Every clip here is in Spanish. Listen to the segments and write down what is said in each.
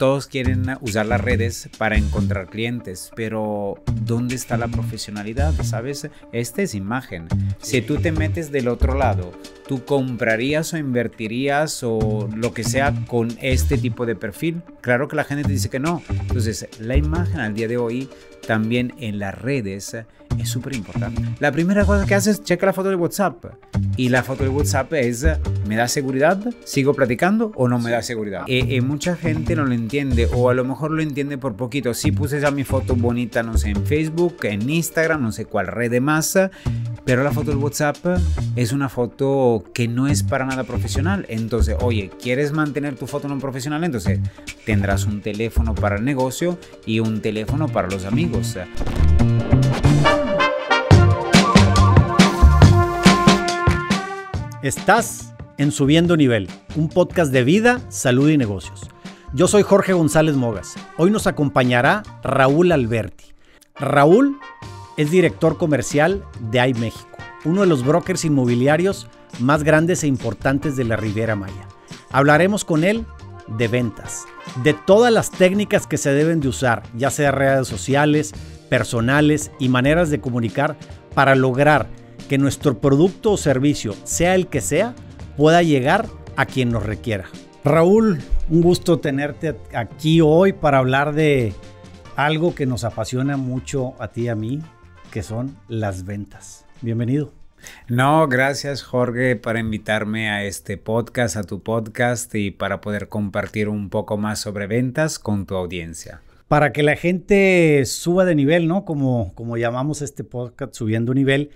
todos quieren usar las redes para encontrar clientes, pero ¿dónde está la profesionalidad? ¿Sabes? Esta es imagen. Si tú te metes del otro lado, ¿tú comprarías o invertirías o lo que sea con este tipo de perfil? Claro que la gente te dice que no. Entonces, la imagen al día de hoy también en las redes es súper importante. La primera cosa que haces es checa la foto de WhatsApp. Y la foto de WhatsApp es, ¿me da seguridad? ¿Sigo platicando o no me da seguridad? Eh, eh, mucha gente no lo entiende o a lo mejor lo entiende por poquito. Si puse ya mi foto bonita, no sé, en Facebook, en Instagram, no sé cuál red de masa, pero la foto de WhatsApp es una foto que no es para nada profesional. Entonces, oye, ¿quieres mantener tu foto no profesional? Entonces tendrás un teléfono para el negocio y un teléfono para los amigos. Estás en Subiendo Nivel, un podcast de vida, salud y negocios. Yo soy Jorge González Mogas. Hoy nos acompañará Raúl Alberti. Raúl es director comercial de iMéxico, uno de los brokers inmobiliarios más grandes e importantes de la Riviera Maya. Hablaremos con él de ventas, de todas las técnicas que se deben de usar, ya sea redes sociales, personales y maneras de comunicar para lograr que nuestro producto o servicio, sea el que sea, pueda llegar a quien nos requiera. Raúl, un gusto tenerte aquí hoy para hablar de algo que nos apasiona mucho a ti y a mí, que son las ventas. Bienvenido. No, gracias Jorge por invitarme a este podcast, a tu podcast y para poder compartir un poco más sobre ventas con tu audiencia. Para que la gente suba de nivel, ¿no? Como, como llamamos este podcast, subiendo nivel,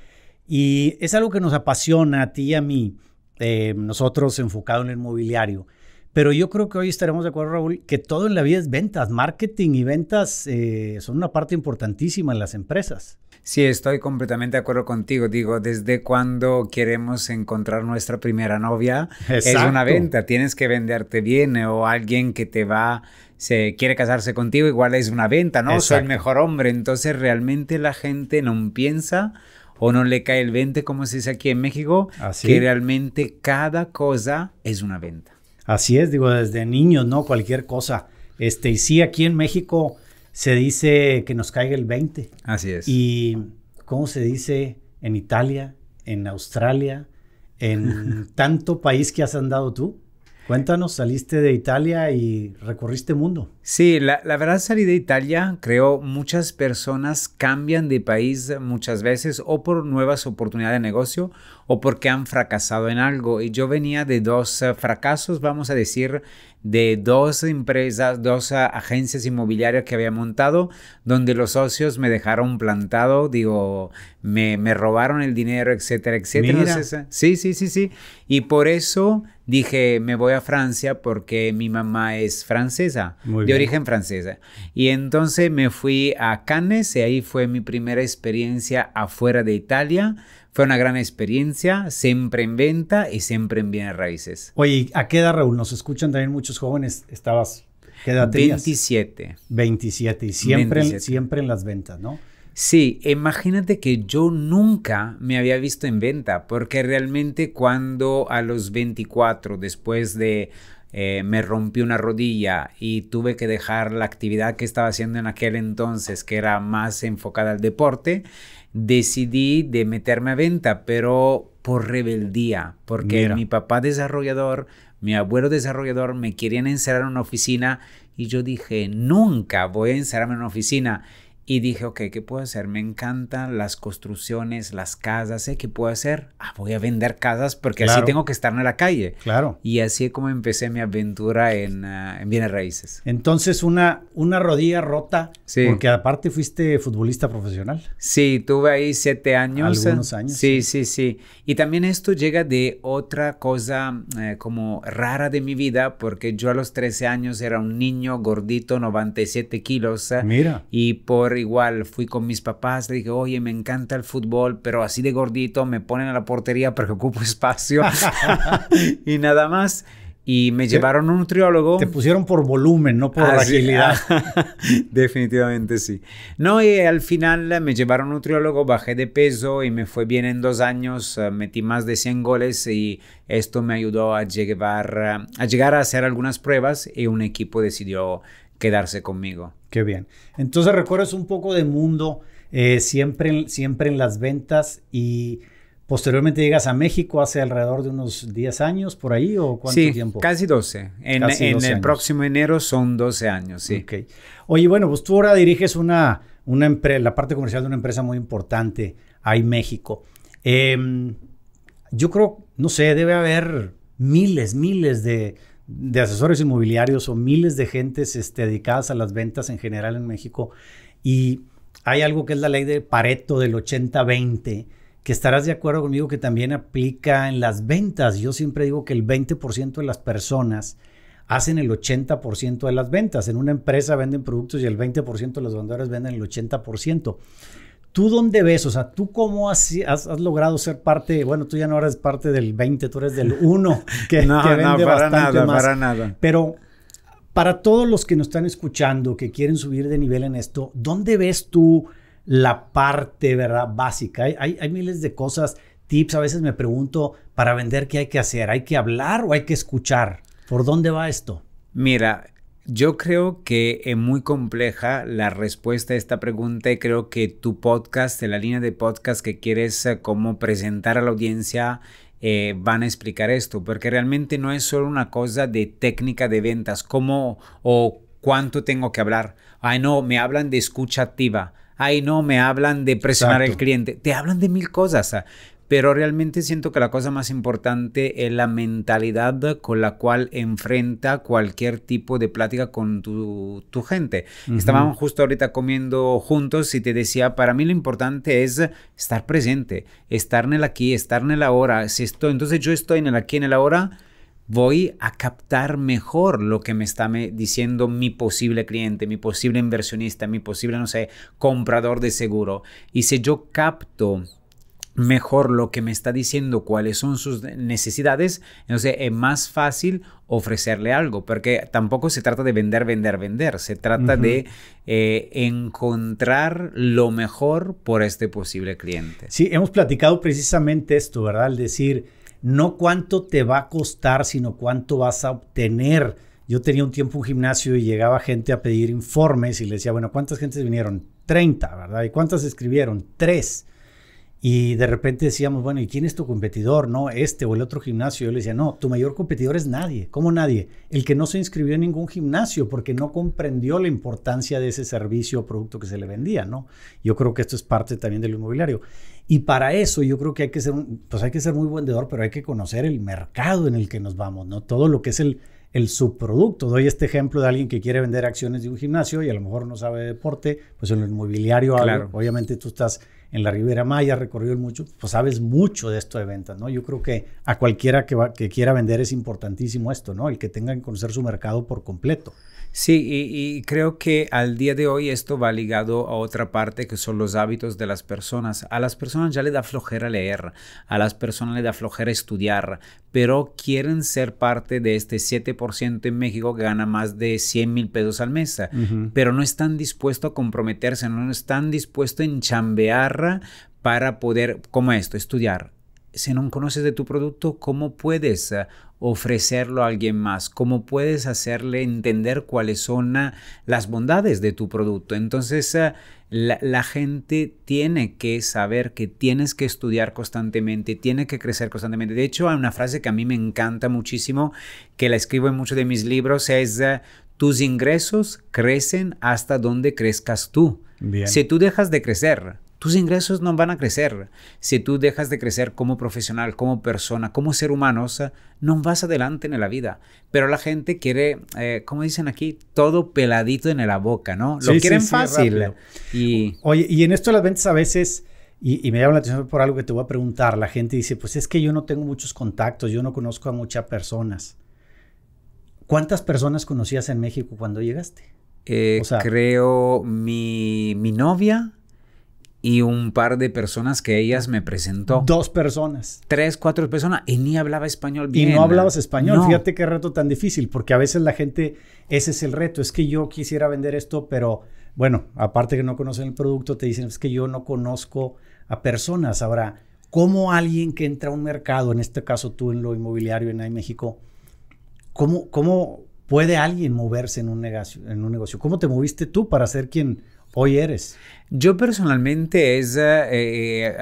y es algo que nos apasiona a ti y a mí, eh, nosotros enfocados en el mobiliario. Pero yo creo que hoy estaremos de acuerdo, Raúl, que todo en la vida es ventas. Marketing y ventas eh, son una parte importantísima en las empresas. Sí, estoy completamente de acuerdo contigo. Digo, desde cuando queremos encontrar nuestra primera novia, es una venta. Tienes que venderte bien o alguien que te va, se quiere casarse contigo, igual es una venta, ¿no? Soy el mejor hombre. Entonces, realmente la gente no piensa o no le cae el 20, como se dice aquí en México, que realmente cada cosa es una venta. Así es, digo, desde niños, ¿no? Cualquier cosa. Este, y sí, aquí en México se dice que nos caiga el 20. Así es. Y ¿cómo se dice en Italia, en Australia, en tanto país que has andado tú? Cuéntanos, saliste de Italia y recorriste mundo. Sí, la, verdad salí de Italia. Creo muchas personas cambian de país muchas veces o por nuevas oportunidades de negocio o porque han fracasado en algo. Y yo venía de dos eh, fracasos, vamos a decir, de dos empresas, dos uh, agencias inmobiliarias que había montado, donde los socios me dejaron plantado, digo, me, me robaron el dinero, etcétera, etcétera. Uh, sí, sí, sí, sí. Y por eso dije, me voy a Francia porque mi mamá es francesa, de origen francesa. Y entonces me fui a Cannes y ahí fue mi primera experiencia afuera de Italia fue una gran experiencia, siempre en venta y siempre en bienes raíces. Oye, ¿a qué edad, Raúl? Nos escuchan también muchos jóvenes. Estabas, ¿qué edad tenías? 27. 27 y siempre, En, siempre en las ventas, ¿no? Sí, imagínate que yo nunca me había visto en venta, porque realmente cuando a los 24, después de eh, me rompí una rodilla y tuve que dejar la actividad que estaba haciendo en aquel entonces, que era más enfocada al deporte, decidí de meterme a venta, pero por rebeldía, porque mi papá desarrollador, mi abuelo desarrollador me querían encerrar en una oficina y yo dije, nunca voy a encerrarme en una oficina. Y dije, ok, ¿qué puedo hacer? Me encantan las construcciones, las casas, ¿eh? ¿qué puedo hacer? Ah, voy a vender casas porque así tengo que estar en la calle. Claro. Y así es como empecé mi aventura en, uh, en bienes raíces. Entonces, una, una rodilla rota, sí. porque aparte fuiste futbolista profesional. Sí, tuve ahí siete años. Algunos años. Sí, sí, sí. Y también esto llega de otra cosa eh, como rara de mi vida, porque yo a los 13 años era un niño gordito, 97 kilos. Mira. Y por igual fui con mis papás, le dije, oye, me encanta el fútbol, pero así de gordito me ponen a la portería porque ocupo espacio y nada más. y me llevaron a un nutriólogo. Te pusieron por volumen, no por agilidad. definitivamente sí. No, y al final me llevaron a un nutriólogo, bajé de peso y me fue bien en dos años. Eh, metí más de 100 goles y esto me ayudó a llegar, a llegar a hacer algunas pruebas y un equipo decidió quedarse conmigo. Qué bien. Entonces recuerdas un poco de mundo, eh, siempre, siempre en las ventas y Posteriormente llegas a México hace alrededor de unos 10 años por ahí o cuánto sí, tiempo? Casi 12. En, el próximo enero son 12 años, sí. Okay. Oye, bueno, pues tú ahora diriges una, una la parte comercial de una empresa muy importante ahí en México. Em, yo creo, no sé, debe haber miles, miles de, de asesores inmobiliarios o miles de gentes este, dedicadas a las ventas en general en México. Y hay algo que es la ley de Pareto del 80-20 que estarás de acuerdo conmigo que también aplica en las ventas. Yo siempre digo que el 20% de las personas hacen el 80% de las ventas. En una empresa venden productos y el 20% de los vendedores venden el 80%. ¿Tú dónde ves? O sea, ¿tú cómo has, has, logrado ser parte? Bueno, tú ya no eres parte del 20, tú eres del 1, que, no, vende no, para bastante nada, más. Para nada. Pero para todos los que nos están escuchando, que quieren subir de nivel en esto, ¿dónde ves tú la parte, ¿verdad? Básica. Hay, hay, miles de cosas, tips. A veces me pregunto, para vender, ¿qué hay que hacer? ¿Hay que hablar o hay que escuchar? ¿Por dónde va esto? Mira, yo creo que es muy compleja la respuesta a esta pregunta y creo que tu podcast, la línea de podcast que quieres eh, como presentar a la audiencia, eh, van a explicar esto, porque realmente no es solo una cosa de técnica de ventas, cómo o cuánto tengo que hablar. Ay, no, me hablan de escucha activa ay no, me hablan de presionar al cliente, te hablan de mil cosas. Pero realmente siento que la cosa más importante es la mentalidad con la cual enfrenta cualquier tipo de plática con tu, gente. Estábamos justo ahorita comiendo juntos y te decía, para mí lo importante es estar presente, estar en el aquí, estar en el ahora. Si estoy, entonces yo estoy en el aquí, en el ahora, voy a captar mejor lo que me está diciendo mi posible cliente, mi posible inversionista, mi posible, no sé, comprador de seguro. Y si yo capto mejor lo que me está diciendo, cuáles son sus necesidades, entonces es más fácil ofrecerle algo, porque tampoco se trata de vender, vender, vender, se trata de eh, encontrar lo mejor por este posible cliente. Sí, hemos platicado precisamente esto, ¿verdad? Al decir, no cuánto te va a costar, sino cuánto vas a obtener. Yo tenía un tiempo un gimnasio y llegaba gente a pedir informes y le decía, bueno, ¿cuántas gentes vinieron? 30, ¿verdad? ¿Y cuántas escribieron? Tres. Y de repente decíamos, bueno, ¿y quién es tu competidor? No, este o el otro gimnasio. Yo le decía, no, tu mayor competidor es nadie. ¿Cómo nadie? El que no se inscribió en ningún gimnasio porque no comprendió la importancia de ese servicio o producto que se le vendía, ¿no? Yo creo que esto es parte también del inmobiliario. Y para eso yo creo que hay que ser, pues hay que ser muy vendedor, pero hay que conocer el mercado en el que nos vamos, ¿no? Todo lo que es el, el subproducto. Doy este ejemplo de alguien que quiere vender acciones de un gimnasio y a lo mejor no sabe deporte, pues en el inmobiliario, claro. obviamente tú estás en la Ribera Maya, recorrido mucho, pues sabes mucho de esto de ventas, ¿no? Yo creo que a cualquiera que, que quiera vender es importantísimo esto, ¿no? El que tenga que conocer su mercado por completo. Sí, y, creo que al día de hoy esto va ligado a otra parte que son los hábitos de las personas. A las personas ya le da flojera leer, a las personas le da flojera estudiar, pero quieren ser parte de este 7% en México que gana más de 100 mil pesos al mes, pero no están dispuestos a comprometerse, no están dispuestos a enchambear para poder, como esto, estudiar, si no conoces de tu producto, ¿cómo puedes eh, ofrecerlo a alguien más? ¿Cómo puedes hacerle entender cuáles son eh, las bondades de tu producto? Entonces, eh, la, gente tiene que saber que tienes que estudiar constantemente, tiene que crecer constantemente. De hecho, hay una frase que a mí me encanta muchísimo, que la escribo en muchos de mis libros, es tus ingresos crecen hasta donde crezcas tú. Si tú dejas de crecer, tus ingresos no van a crecer. Si tú dejas de crecer como profesional, como persona, como ser humano, no vas adelante en la vida. Pero la gente quiere, eh, como dicen aquí, todo peladito en la boca, ¿no? Lo quieren fácil. y... Oye, y en esto de las ventas a veces... Y, me llama la atención por algo que te voy a preguntar. La gente dice, pues es que yo no tengo muchos contactos, yo no conozco a muchas personas. ¿Cuántas personas conocías en México cuando llegaste? Eh, creo mi, mi novia, y un par de personas que ellas me presentó. Dos personas. Tres, cuatro personas y ni hablaba español bien. Y no hablabas español. Fíjate qué reto tan difícil, porque a veces la gente, ese es el reto, es que yo quisiera vender esto, pero bueno, aparte que no conocen el producto, te dicen, es que yo no conozco a personas. Ahora, ¿cómo alguien que entra a un mercado, en este caso tú en lo inmobiliario en México, cómo, cómo puede alguien moverse en un negocio? En un negocio? ¿Cómo te moviste tú para ser quien hoy eres? Yo personalmente es eh, eh,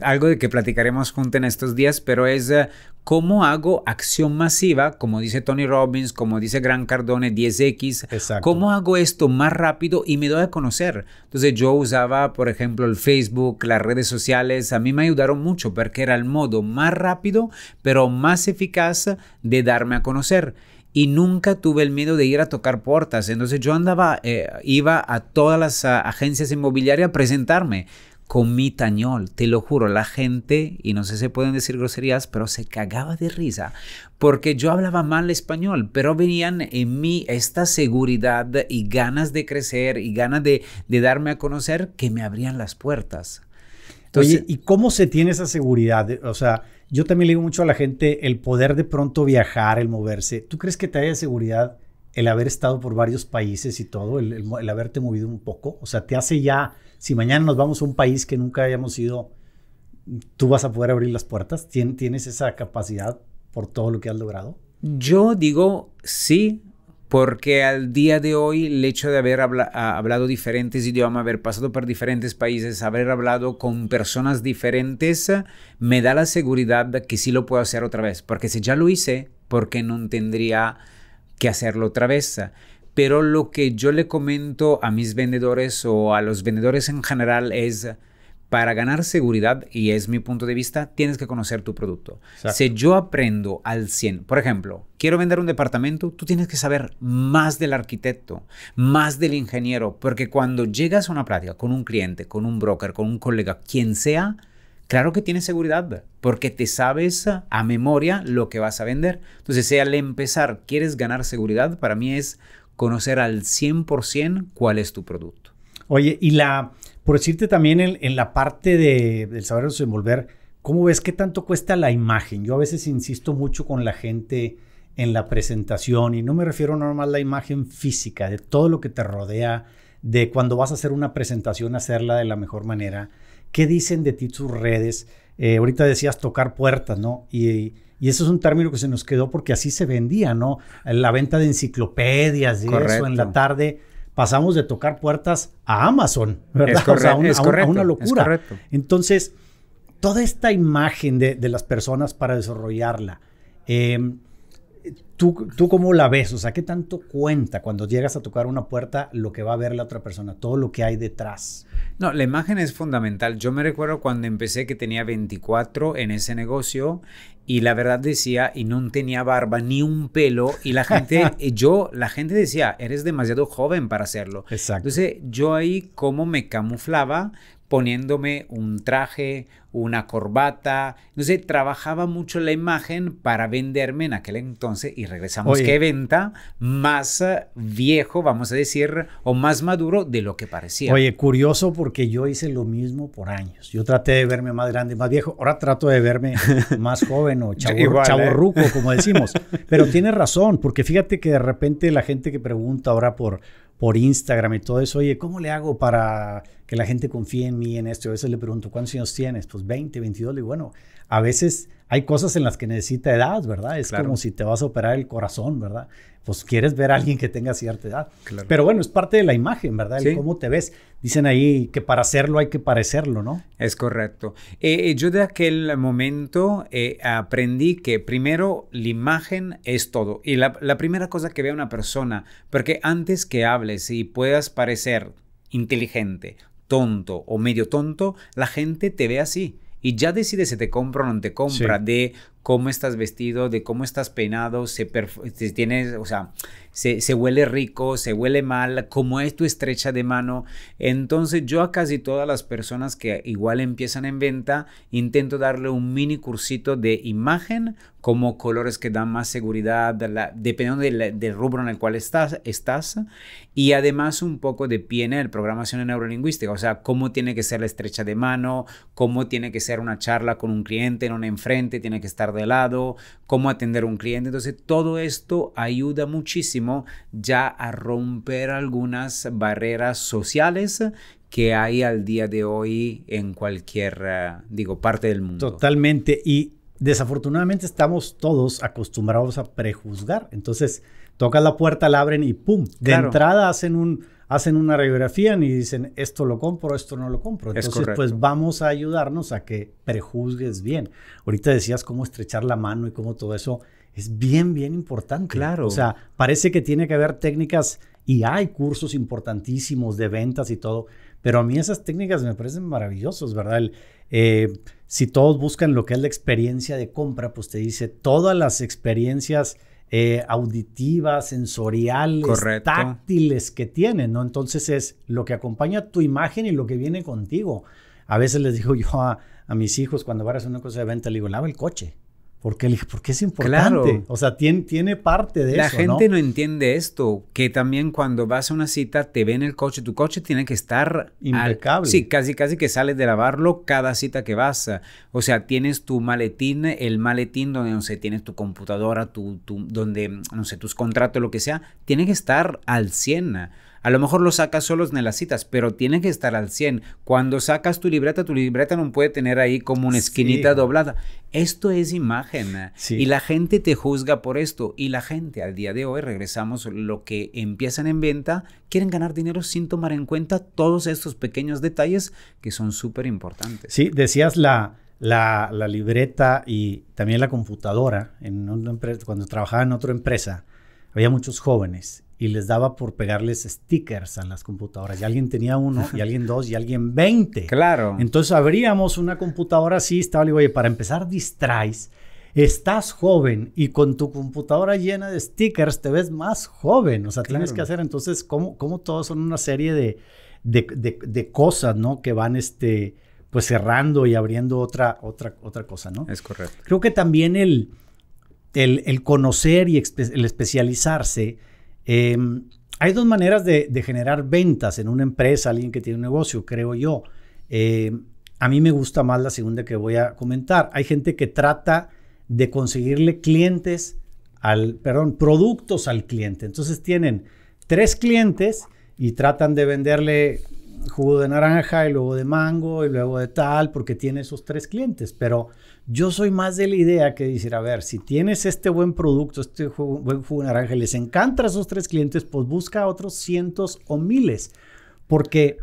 algo de que platicaremos juntos en estos días, pero es eh, cómo hago acción masiva, como dice Tony Robbins, como dice Gran Cardone 10X, cómo hago esto más rápido y me doy a conocer. Entonces yo usaba, por ejemplo, el Facebook, las redes sociales, a mí me ayudaron mucho porque era el modo más rápido, pero más eficaz de darme a conocer y nunca tuve el miedo de ir a tocar puertas. Entonces yo andaba, eh, iba a todas las ah, agencias inmobiliarias a presentarme con mi tañol, te lo juro, la gente, y no sé si pueden decir groserías, pero se cagaba de risa, porque yo hablaba mal español, pero venían en mí esta seguridad y ganas de crecer y ganas de, de darme a conocer que me abrían las puertas. Oye, ¿y cómo se tiene esa seguridad? O sea, yo también le digo mucho a la gente el poder de pronto viajar, el moverse. ¿Tú crees que te haya seguridad el haber estado por varios países y todo, el, haberte movido un poco? O sea, te hace ya, si mañana nos vamos a un país que nunca hayamos ido, tú vas a poder abrir las puertas. ¿Tienes esa capacidad por todo lo que has logrado? Yo digo sí, porque al día de hoy el hecho de haber hablado diferentes idiomas, haber pasado por diferentes países, haber hablado con personas diferentes, me da la seguridad de que sí lo puedo hacer otra vez, porque si ya lo hice, ¿por qué no tendría que hacerlo otra vez? Pero lo que yo le comento a mis vendedores o a los vendedores en general es, para ganar seguridad, y es mi punto de vista, tienes que conocer tu producto. Si yo aprendo al 100, por ejemplo, quiero vender un departamento, tú tienes que saber más del arquitecto, más del ingeniero, porque cuando llegas a una plática con un cliente, con un broker, con un colega, quien sea, claro que tienes seguridad, porque te sabes a memoria lo que vas a vender. Entonces, si al empezar quieres ganar seguridad, para mí es conocer al 100% cuál es tu producto. Oye, y la por decirte también en, la parte de, del saber desenvolver, ¿cómo ves qué tanto cuesta la imagen? Yo a veces insisto mucho con la gente en la presentación y no me refiero normal a la imagen física, de todo lo que te rodea, de cuando vas a hacer una presentación, hacerla de la mejor manera. ¿Qué dicen de ti tus redes? Eh, ahorita decías tocar puertas, ¿no? Y, y eso es un término que se nos quedó porque así se vendía, ¿no? La venta de enciclopedias y eso en la tarde pasamos de tocar puertas a Amazon, ¿verdad? Es, a, una locura. Entonces, toda esta imagen de, las personas para desarrollarla, em, ¿tú, ¿tú cómo la ves? O sea, ¿qué tanto cuenta cuando llegas a tocar una puerta lo que va a ver la otra persona, todo lo que hay detrás? No, la imagen es fundamental. Yo me recuerdo cuando empecé que tenía 24 en ese negocio y la verdad decía, y no tenía barba ni un pelo, y la gente, yo, la gente decía, eres demasiado joven para hacerlo. Exacto. Entonces, yo ahí como me camuflaba poniéndome un traje, una corbata. Entonces trabajaba mucho la imagen para venderme en aquel entonces y regresamos que venta más eh, viejo, vamos a decir, o más maduro de lo que parecía. Oye, curioso porque yo hice lo mismo por años. Yo traté de verme más grande, más viejo. Ahora trato de verme más joven o chavo, ¿eh? como decimos. Pero tienes razón, porque fíjate que de repente la gente que pregunta ahora por por Instagram y todo eso, oye, ¿cómo le hago para que la gente confíe en mí en esto? a veces le pregunto, ¿cuántos años tienes? Pues 20, 22. Y bueno, a veces hay cosas en las que necesita edad, ¿verdad? Es como si te vas a operar el corazón, ¿verdad? Pues quieres ver a alguien que tenga cierta edad. Pero bueno, es parte de la imagen, ¿verdad? El cómo te ves. Dicen ahí que para hacerlo hay que parecerlo, ¿no? Es correcto. Eh, eh, yo de aquel momento eh, aprendí que primero la imagen es todo. Y la, la primera cosa que vea una persona, porque antes que hables y puedas parecer inteligente, tonto o medio tonto, la gente te ve así. Y ya decide si te compra o no te compra, de cómo estás vestido, de cómo estás peinado, se, tienes, o sea, se, se, huele rico, se huele mal, cómo es tu estrecha de mano. Entonces yo a casi todas las personas que igual empiezan en venta, intento darle un mini cursito de imagen, como colores que dan más seguridad, dependiendo del, rubro en el cual estás, estás, y además un poco de PNL, programación neurolingüística, o sea, cómo tiene que ser la estrecha de mano, cómo tiene que ser una charla con un cliente, no un enfrente, tiene que estar de lado, cómo atender a un cliente. Entonces, todo esto ayuda muchísimo ya a romper algunas barreras sociales que hay al día de hoy en cualquier, eh, digo, parte del mundo. Totalmente. Y desafortunadamente estamos todos acostumbrados a prejuzgar. Entonces, toca la puerta, la abren y ¡pum! De entrada hacen un hacen una radiografía y dicen esto lo compro, esto no lo compro. Entonces, pues vamos a ayudarnos a que prejuzgues bien. Ahorita decías cómo estrechar la mano y cómo todo eso es bien, bien importante. Claro. O sea, parece que tiene que haber técnicas y hay cursos importantísimos de ventas y todo, pero a mí esas técnicas me parecen maravillosas, ¿verdad? Eh, si todos buscan lo que es la experiencia de compra, pues te dice todas las experiencias eh, auditivas, sensoriales, táctiles que tienen, ¿no? Entonces es lo que acompaña tu imagen y lo que viene contigo. A veces les digo yo a, a mis hijos cuando van a hacer una cosa de venta, le digo, lava el coche. Porque, porque es importante. O sea, tiene, tiene parte de La eso. La gente ¿no? entiende esto, que también cuando vas a una cita te ven el coche, tu coche tiene que estar impecable. sí, casi casi que sales de lavarlo cada cita que vas. O sea, tienes tu maletín, el maletín donde no sé, tienes tu computadora, tu, tu donde no sé, tus contratos, lo que sea, tiene que estar al 100. A lo mejor lo sacas solos en las citas, pero tiene que estar al 100. Cuando sacas tu libreta, tu libreta no puede tener ahí como una esquinita doblada. Esto es imagen. Y la gente te juzga por esto. Y la gente al día de hoy, regresamos, lo que empiezan en venta, quieren ganar dinero sin tomar en cuenta todos estos pequeños detalles que son súper importantes. Sí, decías la, la, la, libreta y también la computadora. En una empresa, cuando trabajaba en otra empresa, había muchos jóvenes y les daba por pegarles stickers a las computadoras. Y alguien tenía uno, y alguien dos, y alguien veinte. Claro. Entonces abríamos una computadora así, estaba, le digo, oye, para empezar distraes, estás joven y con tu computadora llena de stickers te ves más joven. O sea, tienes que hacer entonces, ¿cómo, cómo todos son una serie de, de, de, cosas, ¿no? Que van, este, pues cerrando y abriendo otra, otra, otra cosa, ¿no? Es correcto. Creo que también el, el, el conocer y el especializarse Em, hay dos maneras de, generar ventas en una empresa, alguien que tiene un negocio, creo yo. Em, a mí me gusta más la segunda que voy a comentar. Hay gente que trata de conseguirle clientes al, perdón, productos al cliente. Entonces tienen tres clientes y tratan de venderle jugo de naranja y luego de mango y luego de tal, porque tiene esos tres clientes. Pero yo soy más de la idea que decir, a ver, si tienes este buen producto, este buen jugo de naranja y les encanta a esos tres clientes, pues busca otros cientos o miles. Porque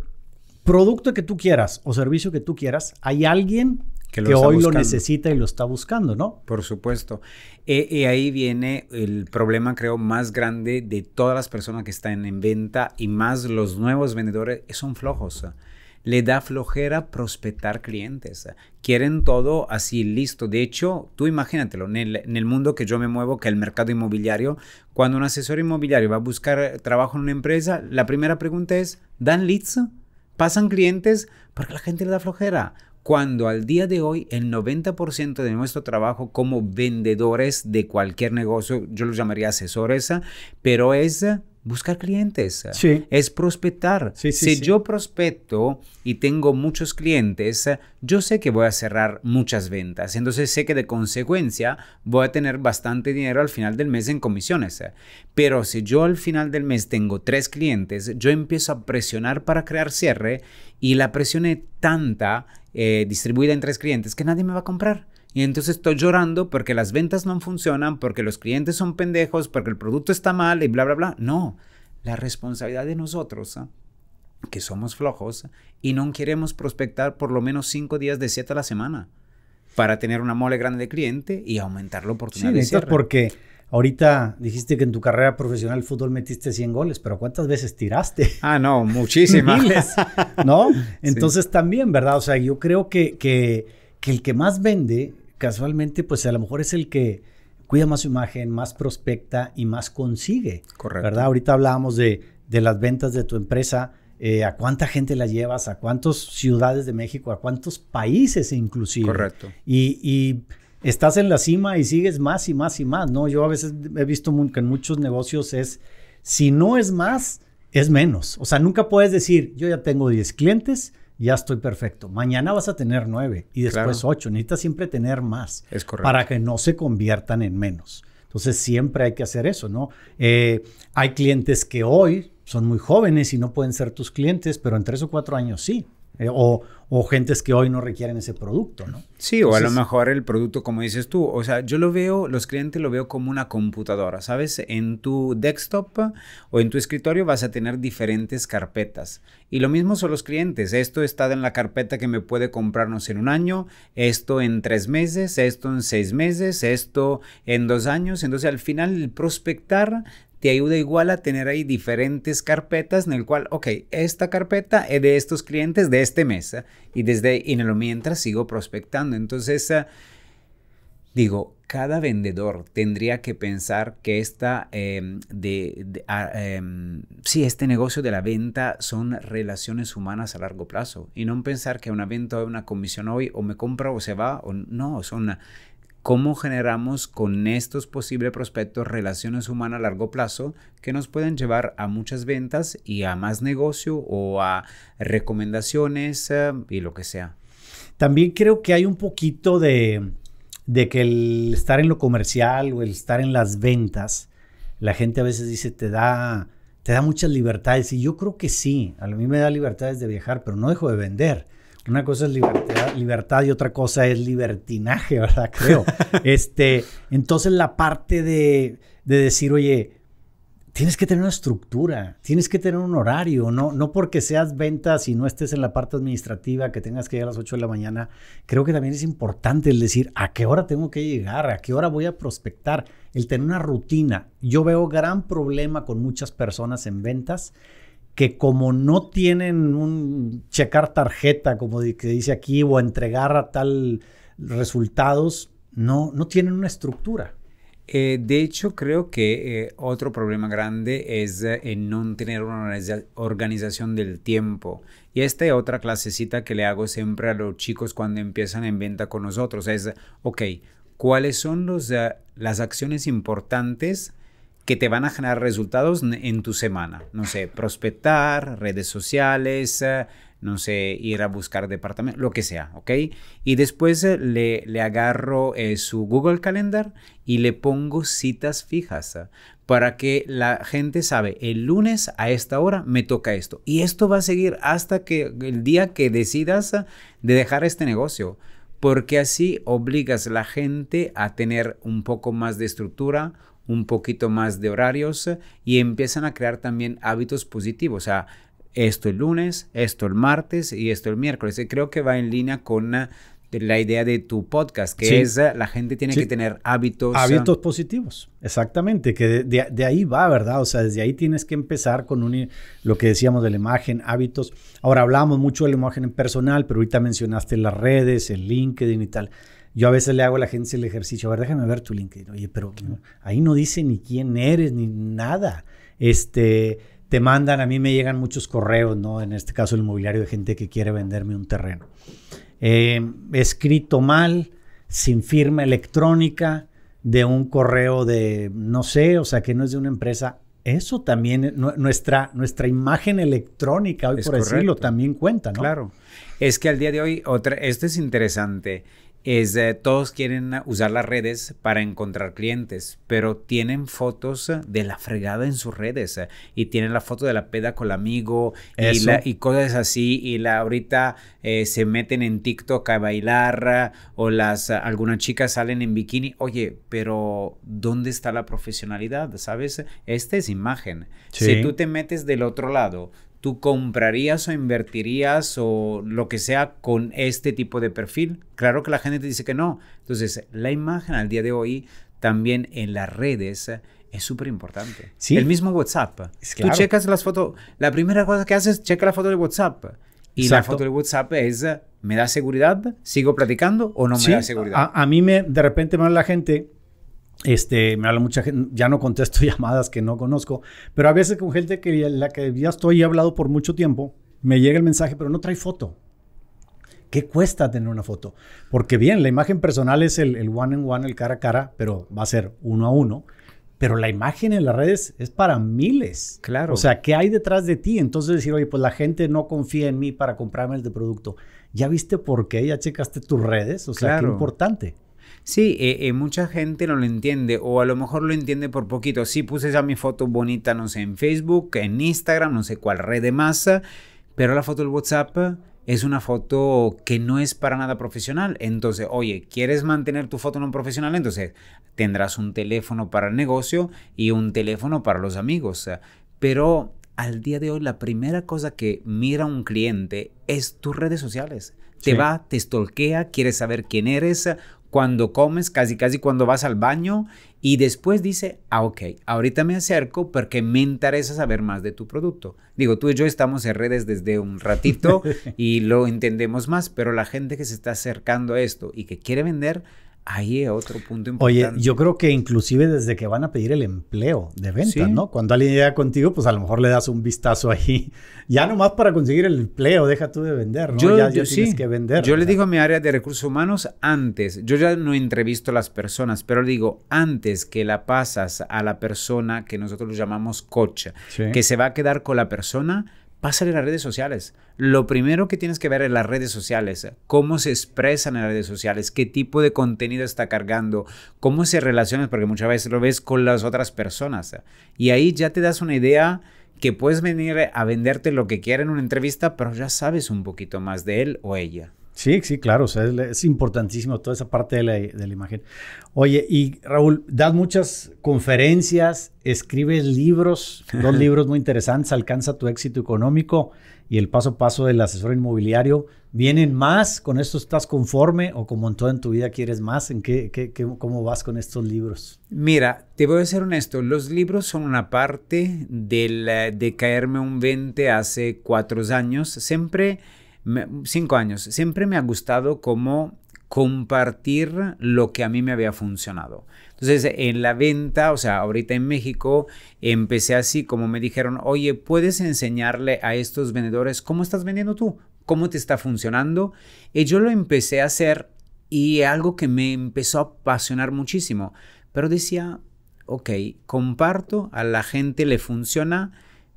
producto que tú quieras o servicio que tú quieras, hay alguien que, hoy lo necesita y lo está buscando, ¿no? Por supuesto. Eh, y ahí viene el problema, creo, más grande de todas las personas que están en venta y más los nuevos vendedores, son flojos le da flojera prospectar clientes. Quieren todo así listo. De hecho, tú imagínatelo, en el, en el mundo que yo me muevo, que el mercado inmobiliario, cuando un asesor inmobiliario va a buscar trabajo en una empresa, la primera pregunta es, ¿dan leads? ¿Pasan clientes? Porque la gente le da flojera cuando al día de hoy el 90% de nuestro trabajo como vendedores de cualquier negocio, yo lo llamaría asesores, pero es buscar clientes, es prospectar. si yo prospecto y tengo muchos clientes, yo sé que voy a cerrar muchas ventas, entonces sé que de consecuencia voy a tener bastante dinero al final del mes en comisiones. Pero si yo al final del mes tengo tres clientes, yo empiezo a presionar para crear cierre y la presión es tanta eh, distribuida en tres clientes que nadie me va a comprar. Y entonces estoy llorando porque las ventas no funcionan, porque los clientes son pendejos, porque el producto está mal y bla, bla, bla. No, la responsabilidad de nosotros, ¿ah? que somos flojos y no queremos prospectar por lo menos cinco días de siete a la semana para tener una mole grande de cliente y aumentar la oportunidad de cierre. porque ahorita dijiste que en tu carrera profesional fútbol metiste 100 goles, pero ¿cuántas veces tiraste? Ah, no, muchísimas. ¿no? Entonces también, ¿verdad? O sea, yo creo que, que, que el que más vende casualmente, pues a lo mejor es el que cuida más su imagen, más prospecta y más consigue. Correcto. ¿Verdad? Ahorita hablábamos de, de las ventas de tu empresa. Eh, a cuánta gente la llevas, a cuántas ciudades de México, a cuántos países inclusive. Correcto. Y, y, estás en la cima y sigues más y más y más, ¿no? Yo a veces he visto que en muchos negocios es, si no es más, es menos. O sea, nunca puedes decir, yo ya tengo 10 clientes, ya estoy perfecto. Mañana vas a tener 9 y después claro. 8. Necesitas siempre tener más. Es correcto. Para que no se conviertan en menos. Entonces siempre hay que hacer eso, ¿no? Eh, hay clientes que hoy son muy jóvenes y no pueden ser tus clientes, pero en tres o cuatro años sí. Eh, o, o, gentes que hoy no requieren ese producto, ¿no? Sí, Entonces, o a lo mejor el producto, como dices tú, o sea, yo lo veo, los clientes lo veo como una computadora, ¿sabes? En tu desktop o en tu escritorio vas a tener diferentes carpetas. Y lo mismo son los clientes. Esto está en la carpeta que me puede comprarnos en un año, esto en tres meses, esto en seis meses, esto en dos años. Entonces, al final, el prospectar te ayuda igual a tener ahí diferentes carpetas en el cual, ok, esta carpeta es de estos clientes de este mes ¿eh? y desde y en lo mientras sigo prospectando. Entonces, uh, digo, cada vendedor tendría que pensar que esta, eh, uh, um, sí, este negocio de la venta son relaciones humanas a largo plazo y no pensar que una venta o una comisión hoy o me compra o se va o no, son cómo generamos con estos posibles prospectos relaciones humanas a largo plazo que nos pueden llevar a muchas ventas y a más negocio o a recomendaciones uh, y lo que sea. También creo que hay un poquito de, de, que el estar en lo comercial o el estar en las ventas, la gente a veces dice te da, te da muchas libertades y yo creo que sí, a mí me da libertades de viajar, pero no dejo de vender. Una cosa es libertad, libertad, y otra cosa es libertinaje, ¿verdad? Creo. este, entonces la parte de, de, decir, oye, tienes que tener una estructura, tienes que tener un horario, no, no porque seas ventas y no estés en la parte administrativa, que tengas que llegar a las 8 de la mañana. Creo que también es importante el decir a qué hora tengo que llegar, a qué hora voy a prospectar, el tener una rutina. Yo veo gran problema con muchas personas en ventas que como no tienen un checar tarjeta, como que dice aquí, o entregar a tal resultados, no, no tienen una estructura. Eh, de hecho, creo que eh, otro problema grande es eh, no tener una organización del tiempo. Y esta es otra clasecita que le hago siempre a los chicos cuando empiezan en venta con nosotros. Es, ok, ¿cuáles son los, las acciones importantes? Que te van a generar resultados en tu semana. No sé, prospectar, redes sociales, no sé, ir a buscar departamento, lo que sea, ¿ok? Y después le, le agarro eh, su Google Calendar y le pongo citas fijas para que la gente sabe, el lunes a esta hora me toca esto. Y esto va a seguir hasta que el día que decidas de dejar este negocio. Porque así obligas a la gente a tener un poco más de estructura, un poquito más de horarios y empiezan a crear también hábitos positivos. O sea, esto el lunes, esto el martes y esto el miércoles. Y creo que va en línea con la idea de tu podcast, que sí. es la gente tiene sí. que tener hábitos. Hábitos positivos, exactamente, que de, de, de, ahí va, ¿verdad? O sea, desde ahí tienes que empezar con un, lo que decíamos de la imagen, hábitos. Ahora hablamos mucho de la imagen personal, pero ahorita mencionaste las redes, el LinkedIn y tal. Yo a veces le hago a la gente el ejercicio, a ver, déjame ver tu LinkedIn. Oye, pero no, ahí no dice ni quién eres, ni nada. Este, te mandan, a mí me llegan muchos correos, ¿no? En este caso el inmobiliario de gente que quiere venderme un terreno. Eh, escrito mal, sin firma electrónica, de un correo de, no sé, o sea, que no es de una empresa. Eso también, nuestra, nuestra imagen electrónica, hoy es por correcto. decirlo, también cuenta, ¿no? Claro. Es que al día de hoy, otra, esto es interesante es eh, todos quieren usar las redes para encontrar clientes, pero tienen fotos de la fregada en sus redes eh, y tienen la foto de la peda con el amigo y, la, y, cosas así y la ahorita eh, se meten en TikTok a bailar o las algunas chicas salen en bikini. Oye, pero ¿dónde está la profesionalidad? ¿Sabes? Esta es imagen. Sí. Si tú te metes del otro lado, ¿Tú comprarías o invertirías o lo que sea con este tipo de perfil? Claro que la gente te dice que no. Entonces, la imagen al día de hoy también en las redes es súper importante. ¿Sí? El mismo WhatsApp. Es claro. Tú checas las fotos. La primera cosa que haces, checa la foto de WhatsApp. Y la foto del WhatsApp es, ¿me da seguridad? ¿Sigo platicando o no me da seguridad? A, a, mí me, de repente me habla la gente, este, me habla mucha gente, ya no contesto llamadas que no conozco, pero a veces con gente que la que ya estoy he hablado por mucho tiempo, me llega el mensaje, pero no trae foto. ¿Qué cuesta tener una foto? Porque bien, la imagen personal es el, el one en one, el cara a cara, pero va a ser uno a uno. Pero la imagen en las redes es para miles. Claro. O sea, ¿qué hay detrás de ti? Entonces decir, oye, pues la gente no confía en mí para comprarme el de producto. ¿Ya viste por qué? ¿Ya checaste tus redes? O sea, qué importante. Sí, eh, eh, mucha gente no lo entiende o a lo mejor lo entiende por poquito. Sí, puse esa mi foto bonita, no sé, en Facebook, en Instagram, no sé cuál red de masa, pero la foto del WhatsApp es una foto que no es para nada profesional. Entonces, oye, ¿quieres mantener tu foto no profesional? Entonces, tendrás un teléfono para el negocio y un teléfono para los amigos. Pero al día de hoy, la primera cosa que mira un cliente es tus redes sociales. Te va, te stalkea, quiere saber quién eres, cuando comes, casi casi cuando vas al baño y después dice, ah, ok, ahorita me acerco porque me interesa saber más de tu producto. Digo, tú y yo estamos en redes desde un ratito y lo entendemos más, pero la gente que se está acercando a esto y que quiere vender, Ahí es otro punto importante. Oye, yo creo que inclusive desde que van a pedir el empleo de venta, ¿no? Cuando alguien llega contigo, pues a lo mejor le das un vistazo ahí. Ya nomás para conseguir el empleo, deja tú de vender, ¿no? Yo, ya, tienes que vender. Yo le digo a mi área de recursos humanos antes, yo ya no entrevisto a las personas, pero le digo antes que la pasas a la persona que nosotros llamamos coach, que se va a quedar con la persona, pásale a las redes sociales. Lo primero que tienes que ver en las redes sociales, cómo se expresan en las redes sociales, qué tipo de contenido está cargando, cómo se relaciona, porque muchas veces lo ves con las otras personas. Y ahí ya te das una idea que puedes venir a venderte lo que quiera en una entrevista, pero ya sabes un poquito más de él o ella. Sí, sí, claro, o sea, es, importantísimo toda esa parte de la, de la, imagen. Oye, y Raúl, das muchas conferencias, escribes libros, dos libros muy interesantes, Alcanza tu éxito económico y El paso a paso del asesor inmobiliario. ¿Vienen más? ¿Con esto estás conforme o como en todo en tu vida quieres más? ¿En qué, qué, qué, cómo vas con estos libros? Mira, te voy a ser honesto, los libros son una parte del, de caerme un 20 hace cuatro años. Siempre cinco años, siempre me ha gustado como compartir lo que a mí me había funcionado. Entonces, en la venta, o sea, ahorita en México, empecé así como me dijeron, oye, ¿puedes enseñarle a estos vendedores cómo estás vendiendo tú? ¿Cómo te está funcionando? Y yo lo empecé a hacer y algo que me empezó a apasionar muchísimo. Pero decía, ok, comparto, a la gente le funciona,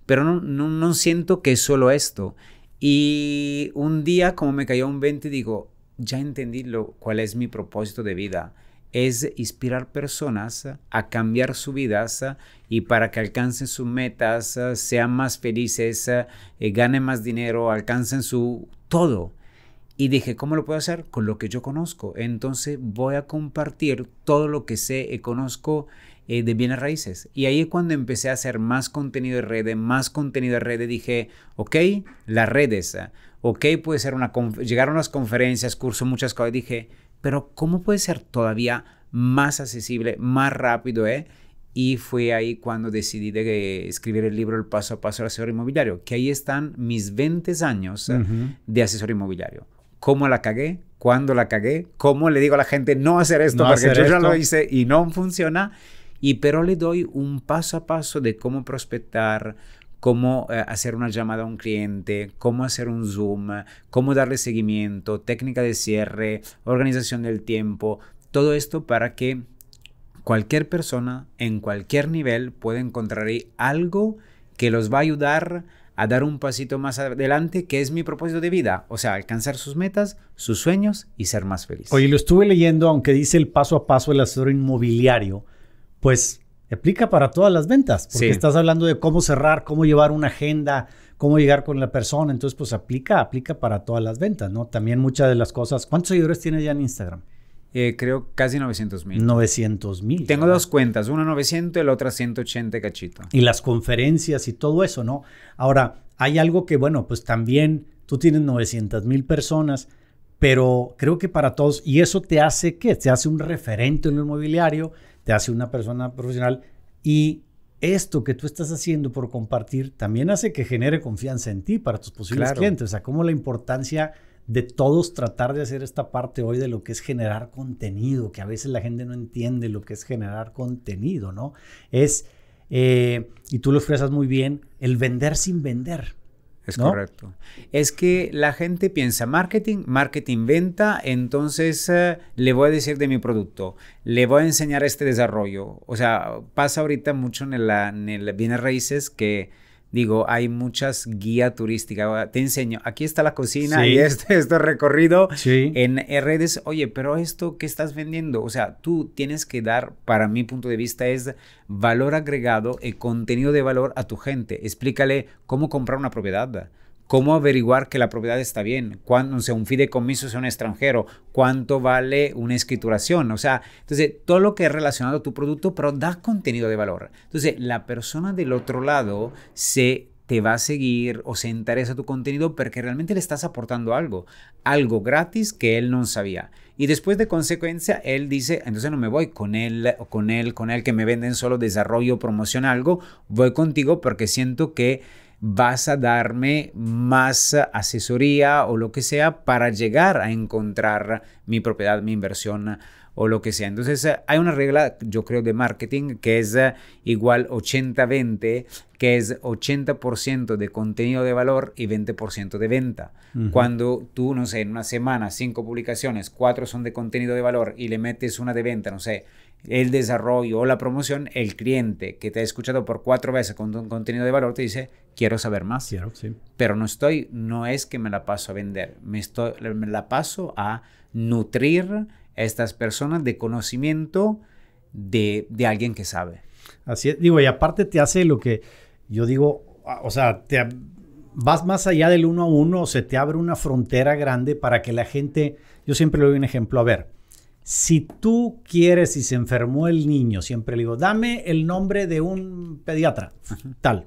pero no, no, no siento que es solo esto. Y un día, como me cayó un 20, digo, ya entendí lo, cuál es mi propósito de vida. Es inspirar personas a cambiar sus vidas y para que alcancen sus metas, sean más felices, eh, ganen más dinero, alcancen su todo. Y dije, ¿cómo lo puedo hacer? Con lo que yo conozco. Entonces voy a compartir todo lo que sé y conozco eh, de bienes raíces. Y ahí cuando empecé a hacer más contenido de redes, más contenido de redes, dije, ok, las redes, ok, puede ser una, llegaron las conferencias, cursos, muchas cosas, dije, pero ¿cómo puede ser todavía más accesible, más rápido, eh? Y fue ahí cuando decidí de escribir el libro El paso a paso del asesor inmobiliario, que ahí están mis 20 años de asesor inmobiliario. ¿Cómo la cagué? ¿Cuándo la cagué? ¿Cómo le digo a la gente no hacer esto? porque yo ya lo hice y no funciona. Y pero le doy un paso a paso de cómo prospectar, cómo eh, hacer una llamada a un cliente, cómo hacer un Zoom, cómo darle seguimiento, técnica de cierre, organización del tiempo, todo esto para que cualquier persona en cualquier nivel pueda encontrar algo que los va a ayudar a dar un pasito más adelante, que es mi propósito de vida, o sea, alcanzar sus metas, sus sueños y ser más feliz. Oye, lo estuve leyendo, aunque dice el paso a paso del asesor inmobiliario, pues aplica para todas las ventas, porque estás hablando de cómo cerrar, cómo llevar una agenda, cómo llegar con la persona, entonces pues aplica, aplica para todas las ventas, ¿no? También muchas de las cosas. ¿Cuántos seguidores tienes ya en Instagram? Eh, creo casi 900 mil. 900 mil. Tengo dos cuentas, una 900 y la otra 180 cachito. Y las conferencias y todo eso, ¿no? Ahora, hay algo que, bueno, pues también tú tienes 900 mil personas, pero creo que para todos, y eso te hace, ¿qué? Te hace un referente en lo inmobiliario, te hace una persona profesional y esto que tú estás haciendo por compartir también hace que genere confianza en ti para tus posibles clientes. O sea, como la importancia de todos tratar de hacer esta parte hoy de lo que es generar contenido, que a veces la gente no entiende lo que es generar contenido, ¿no? Es, eh, y tú lo expresas muy bien, el vender sin vender. Es correcto. Es que la gente piensa marketing, marketing, venta, entonces eh, le voy a decir de mi producto, le voy a enseñar este desarrollo. O sea, pasa ahorita mucho en el, en el bienes raíces que digo, hay muchas guías turísticas. Te enseño, aquí está la cocina y este, este recorrido en redes. Oye, pero esto que estás vendiendo, o sea, tú tienes que dar, para mi punto de vista, es valor agregado y contenido de valor a tu gente. Explícale cómo comprar una propiedad cómo averiguar que la propiedad está bien, o sea, un fideicomiso es un extranjero, cuánto vale una escrituración, o sea, entonces todo lo que es relacionado a tu producto, pero da contenido de valor. Entonces, la persona del otro lado se te va a seguir o se interesa tu contenido porque realmente le estás aportando algo, algo gratis que él no sabía. Y después de consecuencia, él dice, entonces no me voy con él, con él, con él que me venden solo desarrollo, promoción, algo, voy contigo porque siento que vas a darme más asesoría o lo que sea para llegar a encontrar mi propiedad, mi inversión o lo que sea. Entonces hay una regla, yo creo, de marketing que es igual 80-20, que es 80% de contenido de valor y 20% de venta. Cuando tú, no sé, en una semana, cinco publicaciones, cuatro son de contenido de valor y le metes una de venta, no sé, el desarrollo o la promoción, el cliente que te ha escuchado por cuatro veces con un contenido de valor te dice, quiero saber más. Quiero, sí. Pero no estoy, no es que me la paso a vender, me, estoy, me la paso a nutrir a estas personas de conocimiento de, de alguien que sabe. Así es, digo, y aparte te hace lo que yo digo, o sea, te vas más allá del uno a uno, se te abre una frontera grande para que la gente, yo siempre le doy un ejemplo, a ver, si tú quieres y se enfermó el niño, siempre le digo, dame el nombre de un pediatra, tal.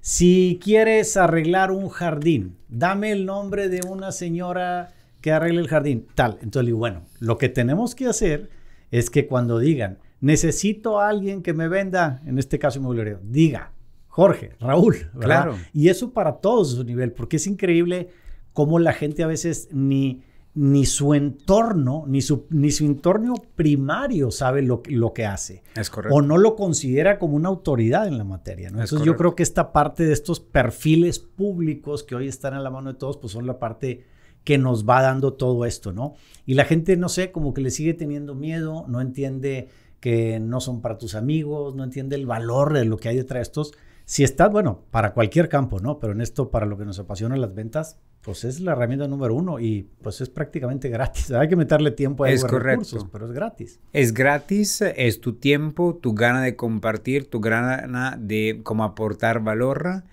Si quieres arreglar un jardín, dame el nombre de una señora que arregle el jardín, tal. Entonces le digo, bueno, lo que tenemos que hacer es que cuando digan, necesito a alguien que me venda, en este caso inmobiliario, diga, Jorge, Raúl, Claro. Y eso para todos su nivel, porque es increíble cómo la gente a veces ni ni su entorno, ni su, ni su entorno primario sabe lo, lo, que hace. Es correcto. O no lo considera como una autoridad en la materia. ¿no? Entonces yo creo que esta parte de estos perfiles públicos que hoy están en la mano de todos, pues son la parte que nos va dando todo esto, ¿no? Y la gente, no sé, como que le sigue teniendo miedo, no entiende que no son para tus amigos, no entiende el valor de lo que hay detrás de estos. Si estás, bueno, para cualquier campo, ¿no? Pero en esto, para lo que nos apasiona las ventas, pues es la herramienta número uno y pues es prácticamente gratis. Hay que meterle tiempo a esos recursos, pero es gratis. Es gratis, es tu tiempo, tu gana de compartir, tu gana de cómo aportar valor.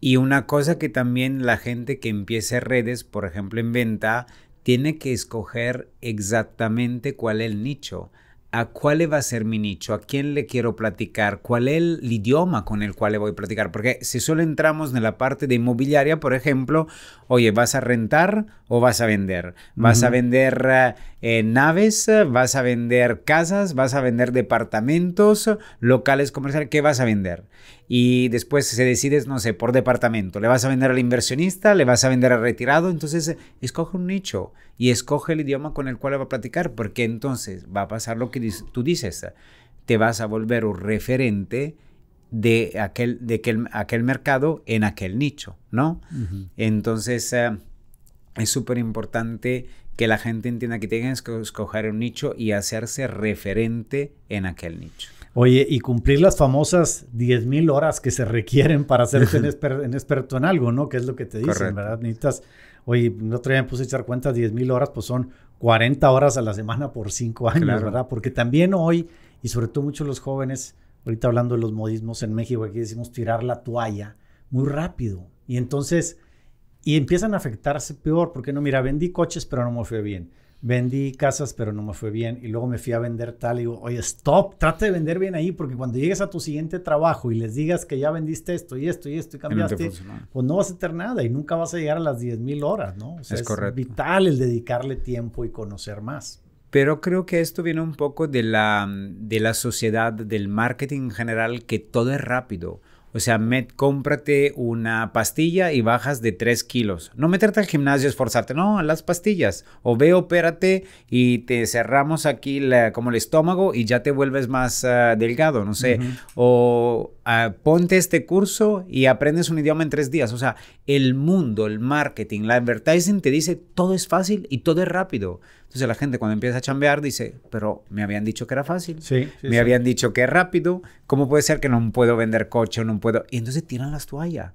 Y una cosa que también la gente que empiece redes, por ejemplo en venta, tiene que escoger exactamente cuál es el nicho a cuál va a ser mi nicho, a quién le quiero platicar, cuál es el idioma con el cual le voy a platicar. Porque si solo entramos en la parte de inmobiliaria, por ejemplo, oye, ¿vas a rentar o vas a vender? ¿Vas a vender eh, naves? ¿Vas a vender casas? ¿Vas a vender departamentos? ¿Locales comerciales? ¿Qué vas a vender? Y después se decides, no sé, por departamento. ¿Le vas a vender al inversionista? ¿Le vas a vender al retirado? Entonces, escoge un nicho y escoge el idioma con el cual va a platicar, porque entonces va a pasar lo que tú dices. Te vas a volver un referente de aquel, de aquel, mercado en aquel nicho, ¿no? Entonces, eh, es súper importante que la gente entienda que tienes que escoger un nicho y hacerse referente en aquel nicho. Oye, y cumplir las famosas 10.000 horas que se requieren para hacerte en, experto en algo, ¿no? Que es lo que te dicen, ¿verdad? Necesitas, oye, el otro día me puse a echar cuenta, 10.000 horas, pues son 40 horas a la semana por 5 años, ¿verdad? Porque también hoy, y sobre todo muchos los jóvenes, ahorita hablando de los modismos en México, aquí decimos tirar la toalla muy rápido. Y entonces, y empiezan a afectarse peor, porque no, mira, vendí coches, pero no me fue bien vendí casas, pero no me fue bien. Y luego me fui a vender tal. Y digo, oye, stop, trate de vender bien ahí, porque cuando llegues a tu siguiente trabajo y les digas que ya vendiste esto y esto y esto y cambiaste, pues no vas a tener nada y nunca vas a llegar a las 10 mil horas, ¿no? es, correcto. vital el dedicarle tiempo y conocer más. Pero creo que esto viene un poco de la, de la sociedad, del marketing en general, que todo es rápido. O sea, met, cómprate una pastilla y bajas de 3 kilos. No meterte al gimnasio, esforzarte, no, las pastillas. O ve, opérate y te cerramos aquí como el estómago y ya te vuelves más ah, delgado, no sé. O ah, ponte este curso y aprendes un idioma en tres días. O sea, el mundo, el marketing, la advertising te dice todo es fácil y todo es rápido. Entonces la gente cuando empieza a chambear dice, pero me habían dicho que era fácil, sí, me habían dicho que es rápido, ¿cómo puede ser que no puedo vender coche o no puedo? Y entonces tiran las toallas,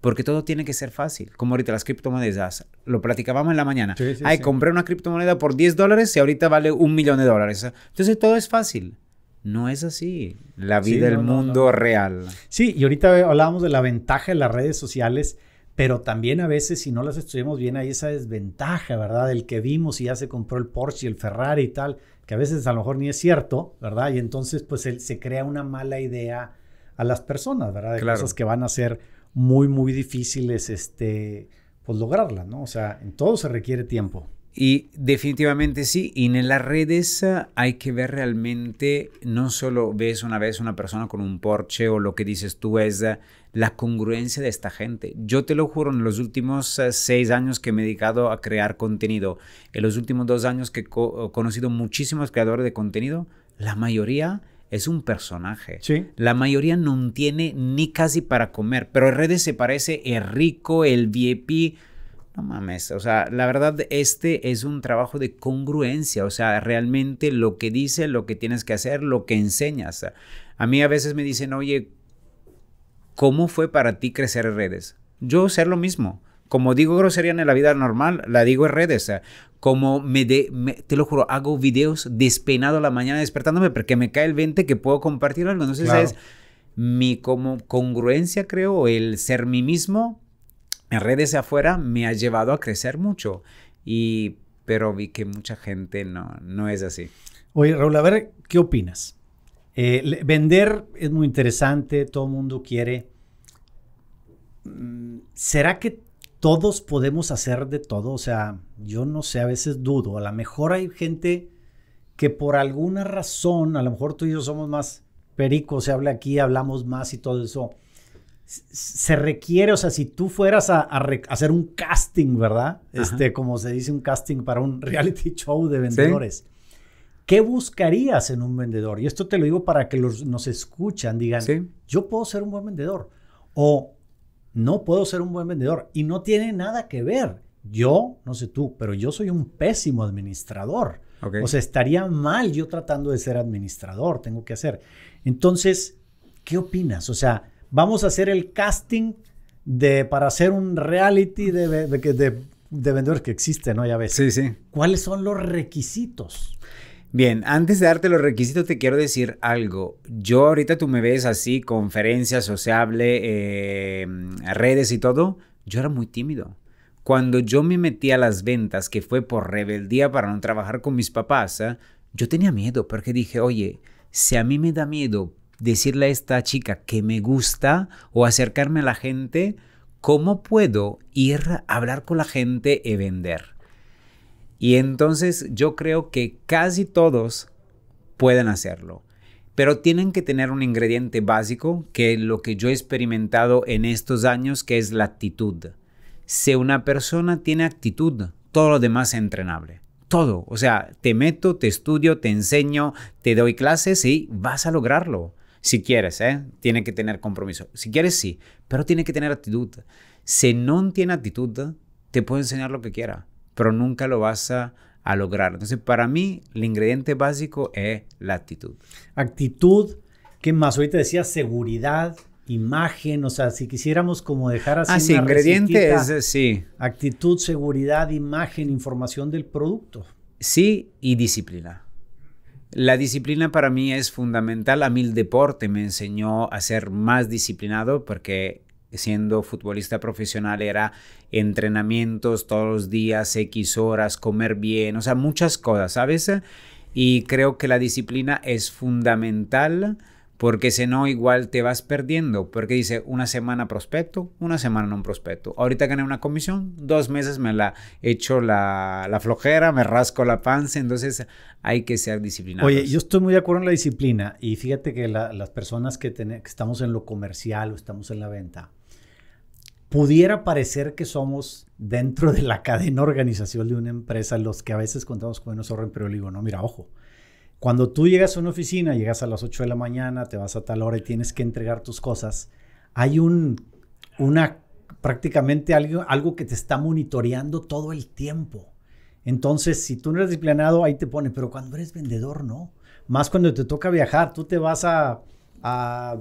porque todo tiene que ser fácil. Como ahorita las criptomonedas, lo platicábamos en la mañana. Ay, compré una criptomoneda por 10 dólares y ahorita vale un millón de dólares. Entonces todo es fácil. No es así. La vida del mundo real. Sí, y ahorita hablábamos de la ventaja de las redes sociales pero también a veces si no las estudiamos bien hay esa desventaja, ¿verdad? El que vimos y ya se compró el Porsche y el Ferrari y tal, que a veces a lo mejor ni es cierto, ¿verdad? Y entonces pues se crea una mala idea a las personas, ¿verdad? De cosas que van a ser muy, muy difíciles, este, pues lograrlas, ¿no? O sea, en todo se requiere tiempo. Y definitivamente sí, y en las redes hay que ver realmente, no solo ves una vez una persona con un Porsche o lo que dices tú es la congruencia de esta gente. Yo te lo juro, en los últimos ah, seis años que me he dedicado a crear contenido, en los últimos dos años que he conocido muchísimos creadores de contenido, la mayoría es un personaje. Sí. La mayoría no tiene ni casi para comer, pero en redes se parece el rico, el VIP no mames, o sea, la verdad, este es un trabajo de congruencia, o sea, realmente lo que dice, lo que tienes que hacer, lo que enseñas. A mí a veces me dicen, oye, ¿cómo fue para ti crecer en redes? Yo ser lo mismo. Como digo grosería en la vida normal, la digo en redes. Como me, de, te lo juro, hago videos despeinado a la mañana despertándome porque me cae el 20 que puedo compartir algo. Entonces es mi como congruencia, creo, el ser mí mismo en redes de afuera me ha llevado a crecer mucho. Y, pero vi que mucha gente no, no es así. Oye, Raúl, a ver, ¿qué opinas? Eh, vender es muy interesante, todo el mundo quiere. Mm, ¿Será que todos podemos hacer de todo? O sea, yo no sé, a veces dudo. A lo mejor hay gente que por alguna razón, a lo mejor tú y yo somos más pericos, se habla aquí, hablamos más y todo eso se requiere, o sea, si tú fueras a, hacer un casting, ¿verdad? Este, como se dice, un casting para un reality show de vendedores. ¿Qué buscarías en un vendedor? Y esto te lo digo para que los, nos escuchan, digan, yo puedo ser un buen vendedor o no puedo ser un buen vendedor. Y no tiene nada que ver. Yo, no sé tú, pero yo soy un pésimo administrador. O sea, estaría mal yo tratando de ser administrador, tengo que hacer. Entonces, ¿qué opinas? O sea, vamos a hacer el casting de, para hacer un reality de, de, de vendedores que existe, ¿no? Ya ves. Sí, sí. ¿Cuáles son los requisitos? Bien, antes de darte los requisitos te quiero decir algo. Yo ahorita tú me ves así, conferencias, sociable, eh, redes y todo. Yo era muy tímido. Cuando yo me metí a las ventas, que fue por rebeldía para no trabajar con mis papás, ¿eh? yo tenía miedo porque dije, oye, si a mí me da miedo decirle a esta chica que me gusta o acercarme a la gente, ¿cómo puedo ir a hablar con la gente y vender? Y entonces yo creo que casi todos pueden hacerlo, pero tienen que tener un ingrediente básico que es lo que yo he experimentado en estos años, que es la actitud. Si una persona tiene actitud, todo lo demás es entrenable. Todo. O sea, te meto, te estudio, te enseño, te doy clases y vas a lograrlo. Si quieres, ¿eh? Tiene que tener compromiso. Si quieres, sí, pero tiene que tener actitud. Si no tiene actitud, te puedo enseñar lo que quiera, pero nunca lo vas a, lograr. Entonces, para mí, el ingrediente básico es la actitud. Actitud, ¿qué más? Ahorita decía seguridad, imagen, o sea, si quisiéramos como dejar así. Ah, sí, ingrediente es, sí. Actitud, seguridad, imagen, información del producto. Sí, y disciplina. La disciplina para mí es fundamental. A mí el deporte me enseñó a ser más disciplinado porque siendo futbolista profesional era entrenamientos todos los días, X horas, comer bien, o sea, muchas cosas, ¿sabes? Y creo que la disciplina es fundamental porque si no igual te vas perdiendo, porque dice una semana prospecto, una semana no prospecto. Ahorita gané una comisión, dos meses me la echo la, la flojera, me rasco la panza, entonces hay que ser disciplinados. Oye, yo estoy muy de acuerdo en la disciplina y fíjate que las personas que, que estamos en lo comercial o estamos en la venta, pudiera parecer que somos dentro de la cadena organización de una empresa los que a veces contamos con unos ahorros, pero digo, no, mira, ojo, cuando tú llegas a una oficina, llegas a las 8 de la mañana, te vas a tal hora y tienes que entregar tus cosas, hay un, una, prácticamente algo, algo que te está monitoreando todo el tiempo. Entonces, si tú no eres disciplinado, ahí te pone, pero cuando eres vendedor, no. Más cuando te toca viajar, tú te vas a,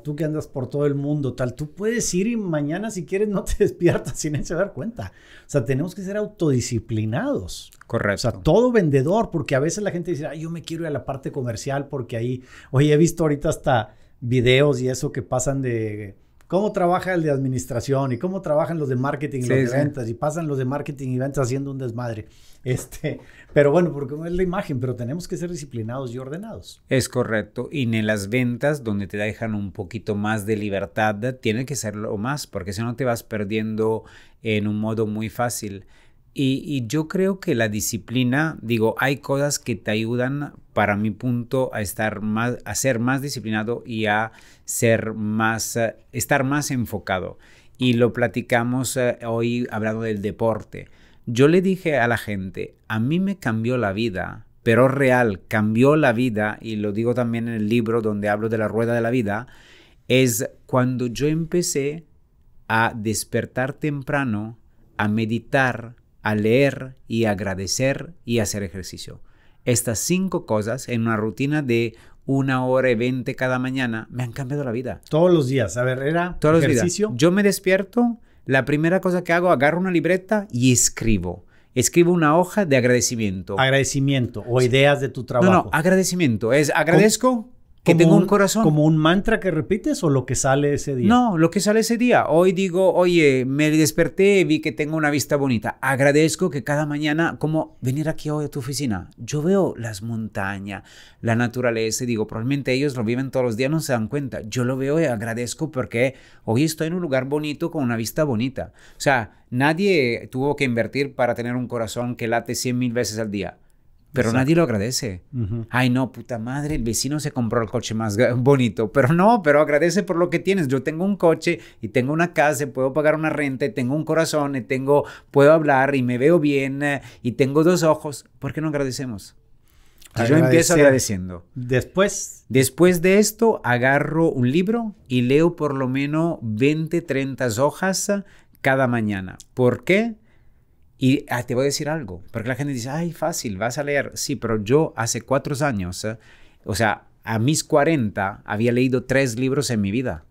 tú que andas por todo el mundo, tal, tú puedes ir y mañana si quieres no te despiertas sin se dar cuenta. O sea, tenemos que ser autodisciplinados. Correcto. O sea, todo vendedor, porque a veces la gente dice, yo me quiero ir a la parte comercial porque ahí, oye, he visto ahorita hasta videos y eso que pasan de cómo trabaja el de administración y cómo trabajan los de marketing y los de ventas y pasan los de marketing y ventas haciendo un desmadre. Este, pero bueno, porque es la imagen, pero tenemos que ser disciplinados y ordenados. Es correcto. Y en las ventas, donde te dejan un poquito más de libertad, tiene que serlo más, porque si no te vas perdiendo en un modo muy fácil. Y, yo creo que la disciplina, digo, hay cosas que te ayudan, para mi punto, a estar más, a ser más disciplinado y a ser más, estar más enfocado. Y lo platicamos eh, hoy hablando del deporte. Yo le dije a la gente, a mí me cambió la vida, pero real, cambió la vida, y lo digo también en el libro donde hablo de la rueda de la vida, es cuando yo empecé a despertar temprano, a meditar, a leer y agradecer y hacer ejercicio. Estas cinco cosas en una rutina de una hora y veinte cada mañana me han cambiado la vida. Todos los días. A ver, era Todos ejercicio. Los días. Yo me despierto la primera cosa que hago, agarro una libreta y escribo. Escribo una hoja de agradecimiento. Agradecimiento o ideas de tu trabajo. No, no, agradecimiento. Es agradezco que tengo un, corazón. ¿Como un mantra que repites o lo que sale ese día? No, lo que sale ese día. Hoy digo, oye, me desperté, vi que tengo una vista bonita. Agradezco que cada mañana, como venir aquí hoy a tu oficina, yo veo las montañas, la naturaleza, y digo, probablemente ellos lo viven todos los días, no se dan cuenta. Yo lo veo y agradezco porque hoy estoy en un lugar bonito con una vista bonita. O sea, nadie tuvo que invertir para tener un corazón que late 100 mil veces al día pero nadie lo agradece. Ay, no, puta madre, el vecino se compró el coche más bonito. Pero no, pero agradece por lo que tienes. Yo tengo un coche y tengo una casa, puedo pagar una renta, y tengo un corazón, y tengo, puedo hablar y me veo bien eh, y tengo dos ojos. ¿Por qué no agradecemos? Yo empiezo agradeciendo. Después. Después de esto, agarro un libro y leo por lo menos 20, 30 hojas cada mañana. ¿Por qué? Y ah, te voy a decir algo, porque la gente dice, ay, fácil, vas a leer. Sí, pero yo hace cuatro años, eh, o sea, a mis 40, había leído tres libros en mi vida.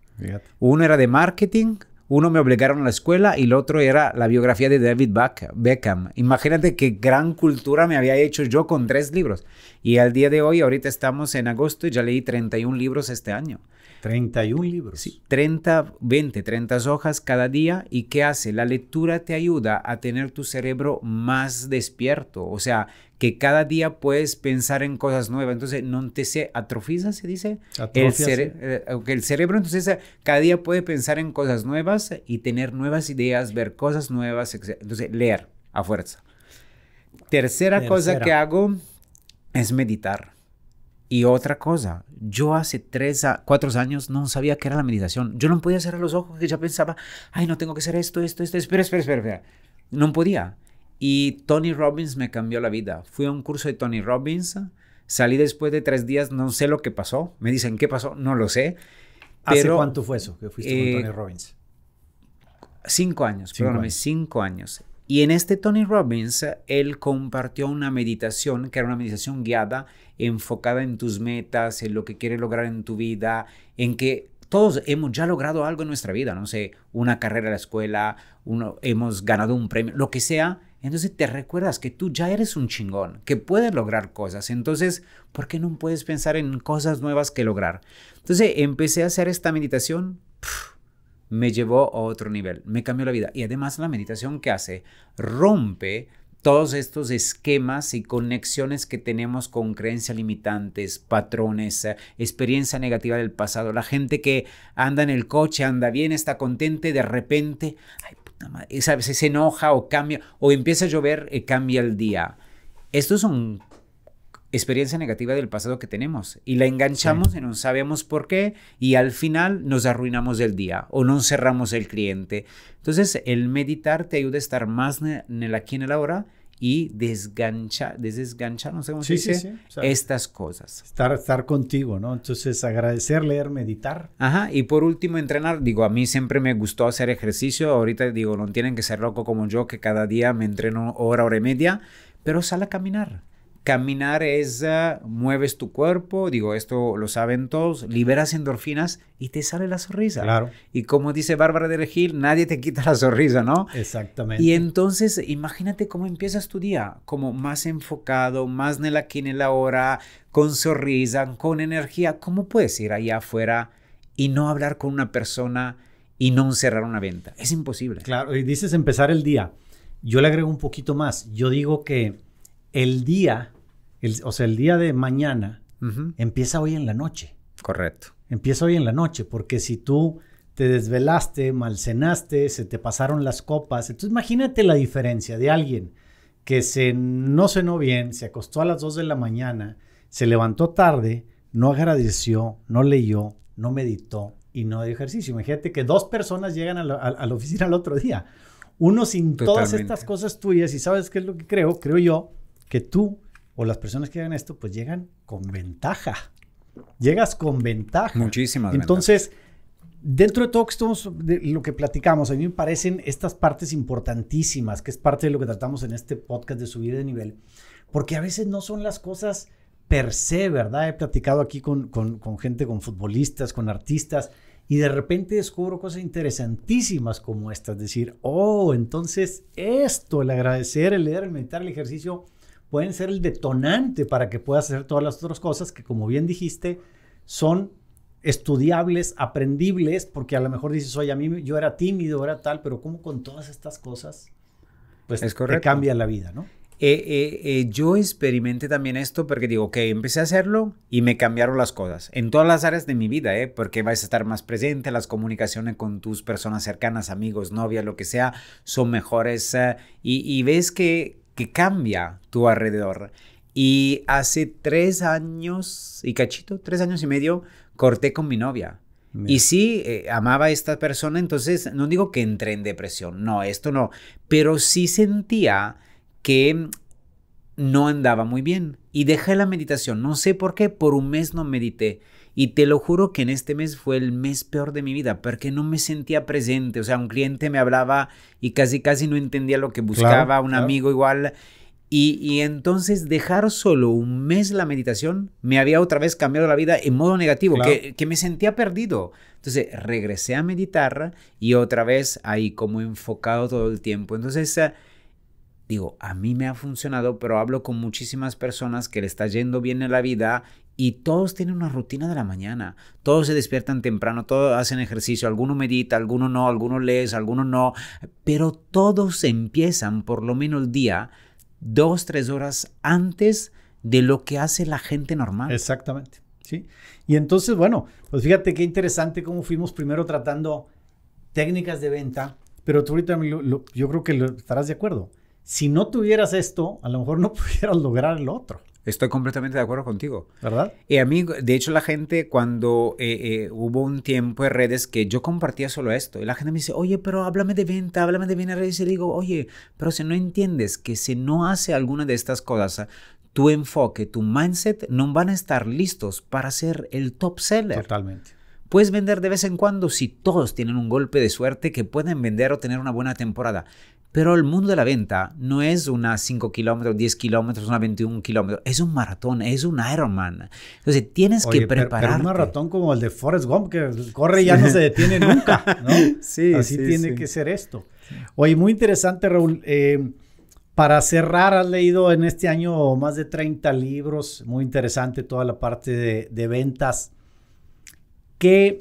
Uno era de marketing, uno me obligaron a la escuela y el otro era la biografía de David Beckham. Imagínate qué gran cultura me había hecho yo con tres libros. Y al día de hoy, ahorita estamos en agosto y ya leí 31 libros este año. 31 libros. Sí, 30, 20, 30 hojas cada día. ¿Y qué hace? La lectura te ayuda a tener tu cerebro más despierto. O sea, que cada día puedes pensar en cosas nuevas. Entonces, no te se atrofiza, se dice. Atrofia, el, eh, el cerebro, entonces, eh, cada día puede pensar en cosas nuevas y tener nuevas ideas, ver cosas nuevas. Entonces, leer a fuerza. Tercera. cosa que hago es meditar. Y otra cosa, yo hace tres a cuatro años no sabía qué era la meditación. Yo no podía cerrar los ojos, que ya pensaba, ay, no tengo que hacer esto, esto, esto, espera, espera, espera, espera. No podía. Y Tony Robbins me cambió la vida. Fui a un curso de Tony Robbins, salí después de tres días, no sé lo que pasó. Me dicen, ¿qué pasó? No lo sé. ¿Hace cuánto fue eso que fuiste con eh, Tony Robbins? Cinco años, perdóname, cinco años. Y en este Tony Robbins, él compartió una meditación que era una meditación guiada, enfocada en tus metas, en lo que quieres lograr en tu vida, en que todos hemos ya logrado algo en nuestra vida, no sé, una carrera en la escuela, uno, hemos ganado un premio, lo que sea. Entonces te recuerdas que tú ya eres un chingón, que puedes lograr cosas. Entonces, ¿por qué no puedes pensar en cosas nuevas que lograr? Entonces empecé a hacer esta meditación me llevó a otro nivel, me cambió la vida. Y además la meditación que hace rompe todos estos esquemas y conexiones que tenemos con creencias limitantes, patrones, eh, experiencia negativa del pasado. La gente que anda en el coche, anda bien, está contenta y de repente, ay, puta madre, se enoja o cambia, o empieza a llover y cambia el día. Estos son experiencia negativa del pasado que tenemos y la enganchamos y no sabemos por qué y al final nos arruinamos el día o no cerramos el cliente. Entonces el meditar te ayuda a estar más en el aquí en el ahora y desganchar, desganchar, no sé cómo se dice, estas cosas. Estar, estar contigo, ¿no? Entonces agradecer, leer, meditar. Ajá, y por último entrenar, digo, a mí siempre me gustó hacer ejercicio, ahorita digo, no tienen que ser loco como yo que cada día me entreno hora, hora y media, pero sal a caminar Caminar es, uh, mueves tu cuerpo, digo, esto lo saben todos, liberas endorfinas y te sale la sonrisa. Claro. Y como dice Bárbara de Regil, nadie te quita la sonrisa, ¿no? Exactamente. Y entonces, imagínate cómo empiezas tu día, como más enfocado, más en el aquí, en la hora, con sonrisa, con energía. ¿Cómo puedes ir allá afuera y no hablar con una persona y no cerrar una venta? Es imposible. Claro, y dices empezar el día. Yo le agrego un poquito más. Yo digo que el día, o sea, el día de mañana empieza hoy en la noche. Correcto. Empieza hoy en la noche, porque si tú te desvelaste, malcenaste, se te pasaron las copas, entonces imagínate la diferencia de alguien que se, no cenó bien, se acostó a las 2 de la mañana, se levantó tarde, no agradeció, no leyó, no meditó y no dio ejercicio. Imagínate que dos personas llegan a la, oficina al otro día. Uno sin todas estas cosas tuyas, y sabes qué es lo que creo, creo yo, que tú o las personas que hagan esto, pues llegan con ventaja. Llegas con ventaja. Muchísimas Entonces, dentro de todo de lo que platicamos, a mí me parecen estas partes importantísimas, que es parte de lo que tratamos en este podcast de subir de nivel, porque a veces no son las cosas per se, ¿verdad? He platicado aquí con, con gente, con futbolistas, con artistas, y de repente descubro cosas interesantísimas como estas, decir, oh, entonces esto, el agradecer, el leer, el meditar, el ejercicio, pueden ser el detonante para que puedas hacer todas las otras cosas que, como bien dijiste, son estudiables, aprendibles, porque a lo mejor dices, oye, a mí yo era tímido, era tal, pero como con todas estas cosas, pues es te cambia la vida, ¿no? Eh, eh, eh, yo experimenté también esto porque digo, ok, empecé a hacerlo y me cambiaron las cosas en todas las áreas de mi vida, ¿eh? porque vas a estar más presente, las comunicaciones con tus personas cercanas, amigos, novias, lo que sea, son mejores y, y, ves que, que cambia tu alrededor. Y hace tres años y cachito, tres años y medio, corté con mi novia. Y sí, eh, amaba a esta persona, entonces no digo que entré en depresión, no, esto no, pero sí sentía que no andaba muy bien y dejé la meditación, no sé por qué, por un mes no medité. Y te lo juro que en este mes fue el mes peor de mi vida porque no me sentía presente. O sea, un cliente me hablaba y casi casi no entendía lo que buscaba, un amigo igual. Y, entonces dejar solo un mes la meditación me había otra vez cambiado la vida en modo negativo, que, que, me sentía perdido. Entonces regresé a meditar y otra vez ahí como enfocado todo el tiempo. Entonces digo, a mí me ha funcionado, pero hablo con muchísimas personas que le está yendo bien en la vida y todos tienen una rutina de la mañana. Todos se despiertan temprano, todos hacen ejercicio, alguno medita, alguno no, alguno lees, alguno no, pero todos empiezan por lo menos el día dos, tres horas antes de lo que hace la gente normal. Exactamente, sí. Y entonces, bueno, pues fíjate qué interesante cómo fuimos primero tratando técnicas de venta, pero tú ahorita yo creo que estarás de acuerdo si no tuvieras esto, a lo mejor no pudieras lograr lo otro. Estoy completamente de acuerdo contigo. ¿Verdad? Y a mí, de hecho, la gente, cuando eh, eh, hubo un tiempo en redes que yo compartía solo esto, y la gente me dice, oye, pero háblame de venta, háblame de en redes, y digo, oye, pero si no entiendes que si no hace alguna de estas cosas, tu enfoque, tu mindset no van a estar listos para ser el top seller. Totalmente. Puedes vender de vez en cuando si todos tienen un golpe de suerte que pueden vender o tener una buena temporada. Pero el mundo de la venta no es una 5 kilómetros, 10 kilómetros, una 21 kilómetros. Es un maratón, es un Ironman. Entonces tienes que prepararte. Pero, un maratón como el de Forrest Gump, que corre y ya no se detiene nunca. ¿no? sí, Así tiene que ser esto. Oye, muy interesante, Raúl. Eh, para cerrar, has leído en este año más de 30 libros. Muy interesante toda la parte de, de ventas. ¿Qué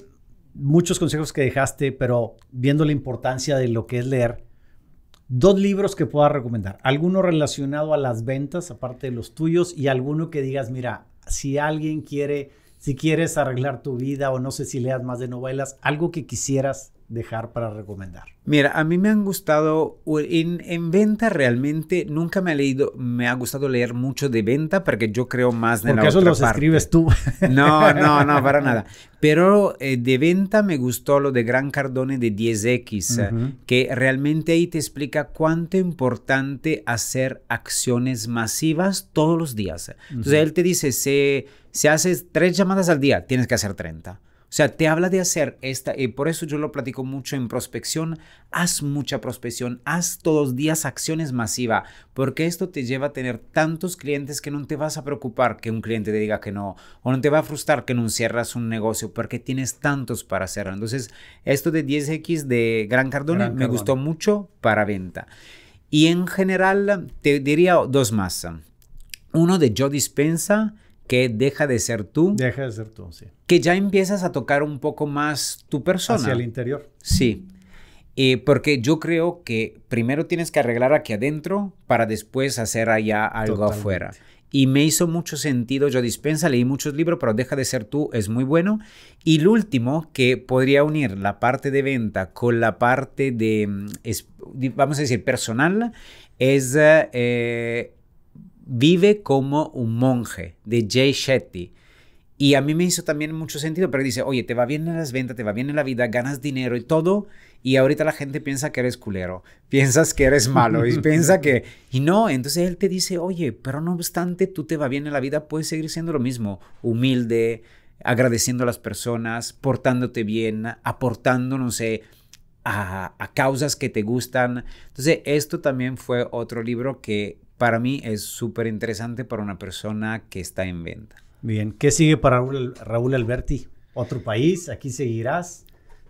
muchos consejos que dejaste, pero viendo la importancia de lo que es leer Dos libros que puedas recomendar. Alguno relacionado a las ventas, aparte de los tuyos, y alguno que digas, mira, si alguien quiere, si quieres arreglar tu vida o no sé si leas más de novelas, algo que quisieras dejar para recomendar? Mira, a mí me han gustado, en, en, venta realmente nunca me ha leído, me ha gustado leer mucho de venta porque yo creo más de porque la eso los escribes tú. No, no, no, para nada. Pero eh, de venta me gustó lo de Gran Cardone de 10X, que realmente ahí te explica cuánto importante hacer acciones masivas todos los días. Entonces él te dice, si, si haces tres llamadas al día, tienes que hacer 30. O sea, te habla de hacer esta, y por eso yo lo platico mucho en prospección. Haz mucha prospección, haz todos los días acciones masivas, porque esto te lleva a tener tantos clientes que no te vas a preocupar que un cliente te diga que no, o no te va a frustrar que no cierras un negocio, porque tienes tantos para hacerlo. Entonces, esto de 10X de Gran Cardone me gustó mucho para venta. Y en general, te diría dos más. Uno de Joe Dispensa que deja de ser tú. Deja de ser tú, sí. Que ya empiezas a tocar un poco más tu persona. Hacia el interior. Sí. Eh, porque yo creo que primero tienes que arreglar aquí adentro para después hacer allá algo afuera. Y me hizo mucho sentido, yo dispensa, leí muchos libros, pero Deja de ser tú es muy bueno. Y el último, que podría unir la parte de venta con la parte de, mm, vamos a decir, personal, es eh, Vive como un monje de Jay Shetty. Y a mí me hizo también mucho sentido, pero dice, oye, te va bien en las ventas, te va bien en la vida, ganas dinero y todo, y ahorita la gente piensa que eres culero, piensas que eres malo, y piensa que... Y no, entonces él te dice, oye, pero no obstante, tú te va bien en la vida, puedes seguir siendo lo mismo, humilde, agradeciendo a las personas, portándote bien, aportando, no sé, a, a causas que te gustan. Entonces, esto también fue otro libro que para mí es súper interesante para una persona que está en venta. Bien, ¿qué sigue para Raúl, Alberti? ¿Otro país? ¿Aquí seguirás?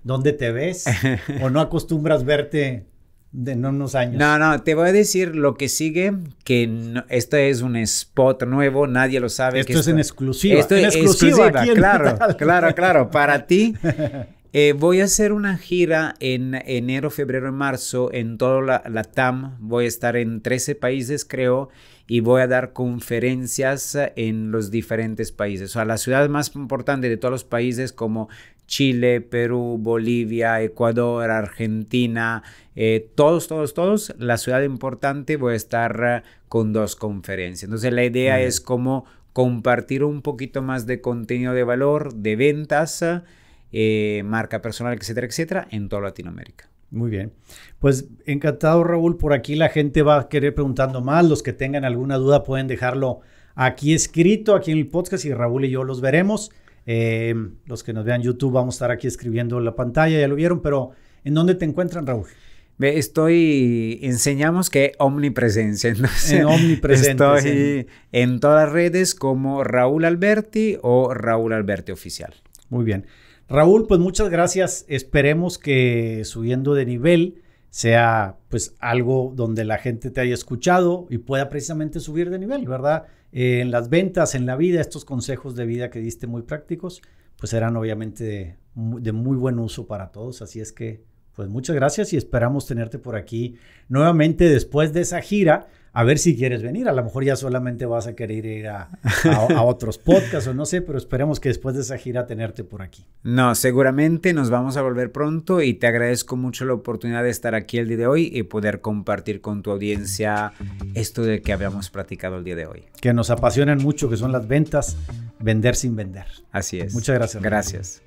¿Dónde te ves? ¿O no acostumbras verte de unos años? No, no, te voy a decir lo que sigue, que esto es un spot nuevo, nadie lo sabe. Esto es en exclusiva. Esto es exclusiva, claro, claro, claro, para ti. Eh, voy a hacer una gira en enero, febrero y marzo en toda la, TAM. Voy a estar en 13 países, creo, y voy a dar conferencias en los diferentes países. O sea, la ciudad más importante de todos los países como Chile, Perú, Bolivia, Ecuador, Argentina, eh, todos, todos, todos, la ciudad importante voy a estar con dos conferencias. Entonces la idea es como compartir un poquito más de contenido de valor, de ventas eh, marca personal, etcétera, etcétera, en toda Latinoamérica. Muy bien. Pues encantado, Raúl. Por aquí la gente va a querer preguntando más. Los que tengan alguna duda pueden dejarlo aquí escrito, aquí en el podcast, y Raúl y yo los veremos. Eh, los que nos vean YouTube, vamos a estar aquí escribiendo la pantalla, ya lo vieron, pero ¿en dónde te encuentran, Raúl? Estoy, enseñamos que omnipresencia. en omnipresente. Estoy en todas las redes como Raúl Alberti o Raúl Alberti Oficial. Muy bien. Raúl, pues muchas gracias. Esperemos que subiendo de nivel sea pues algo donde la gente te haya escuchado y pueda precisamente subir de nivel, ¿verdad? Eh, en las ventas, en la vida, estos consejos de vida que diste muy prácticos, pues serán obviamente de muy buen uso para todos. Así es que, pues muchas gracias y esperamos tenerte por aquí nuevamente después de esa gira a ver si quieres venir. A lo mejor ya solamente vas a querer ir a, otros podcasts o no sé, pero esperemos que después de esa gira tenerte por aquí. No, seguramente nos vamos a volver pronto y te agradezco mucho la oportunidad de estar aquí el día de hoy y poder compartir con tu audiencia esto de que habíamos platicado el día de hoy. Que nos apasionan mucho, que son las ventas, vender sin vender. Así es. Muchas gracias. Gracias.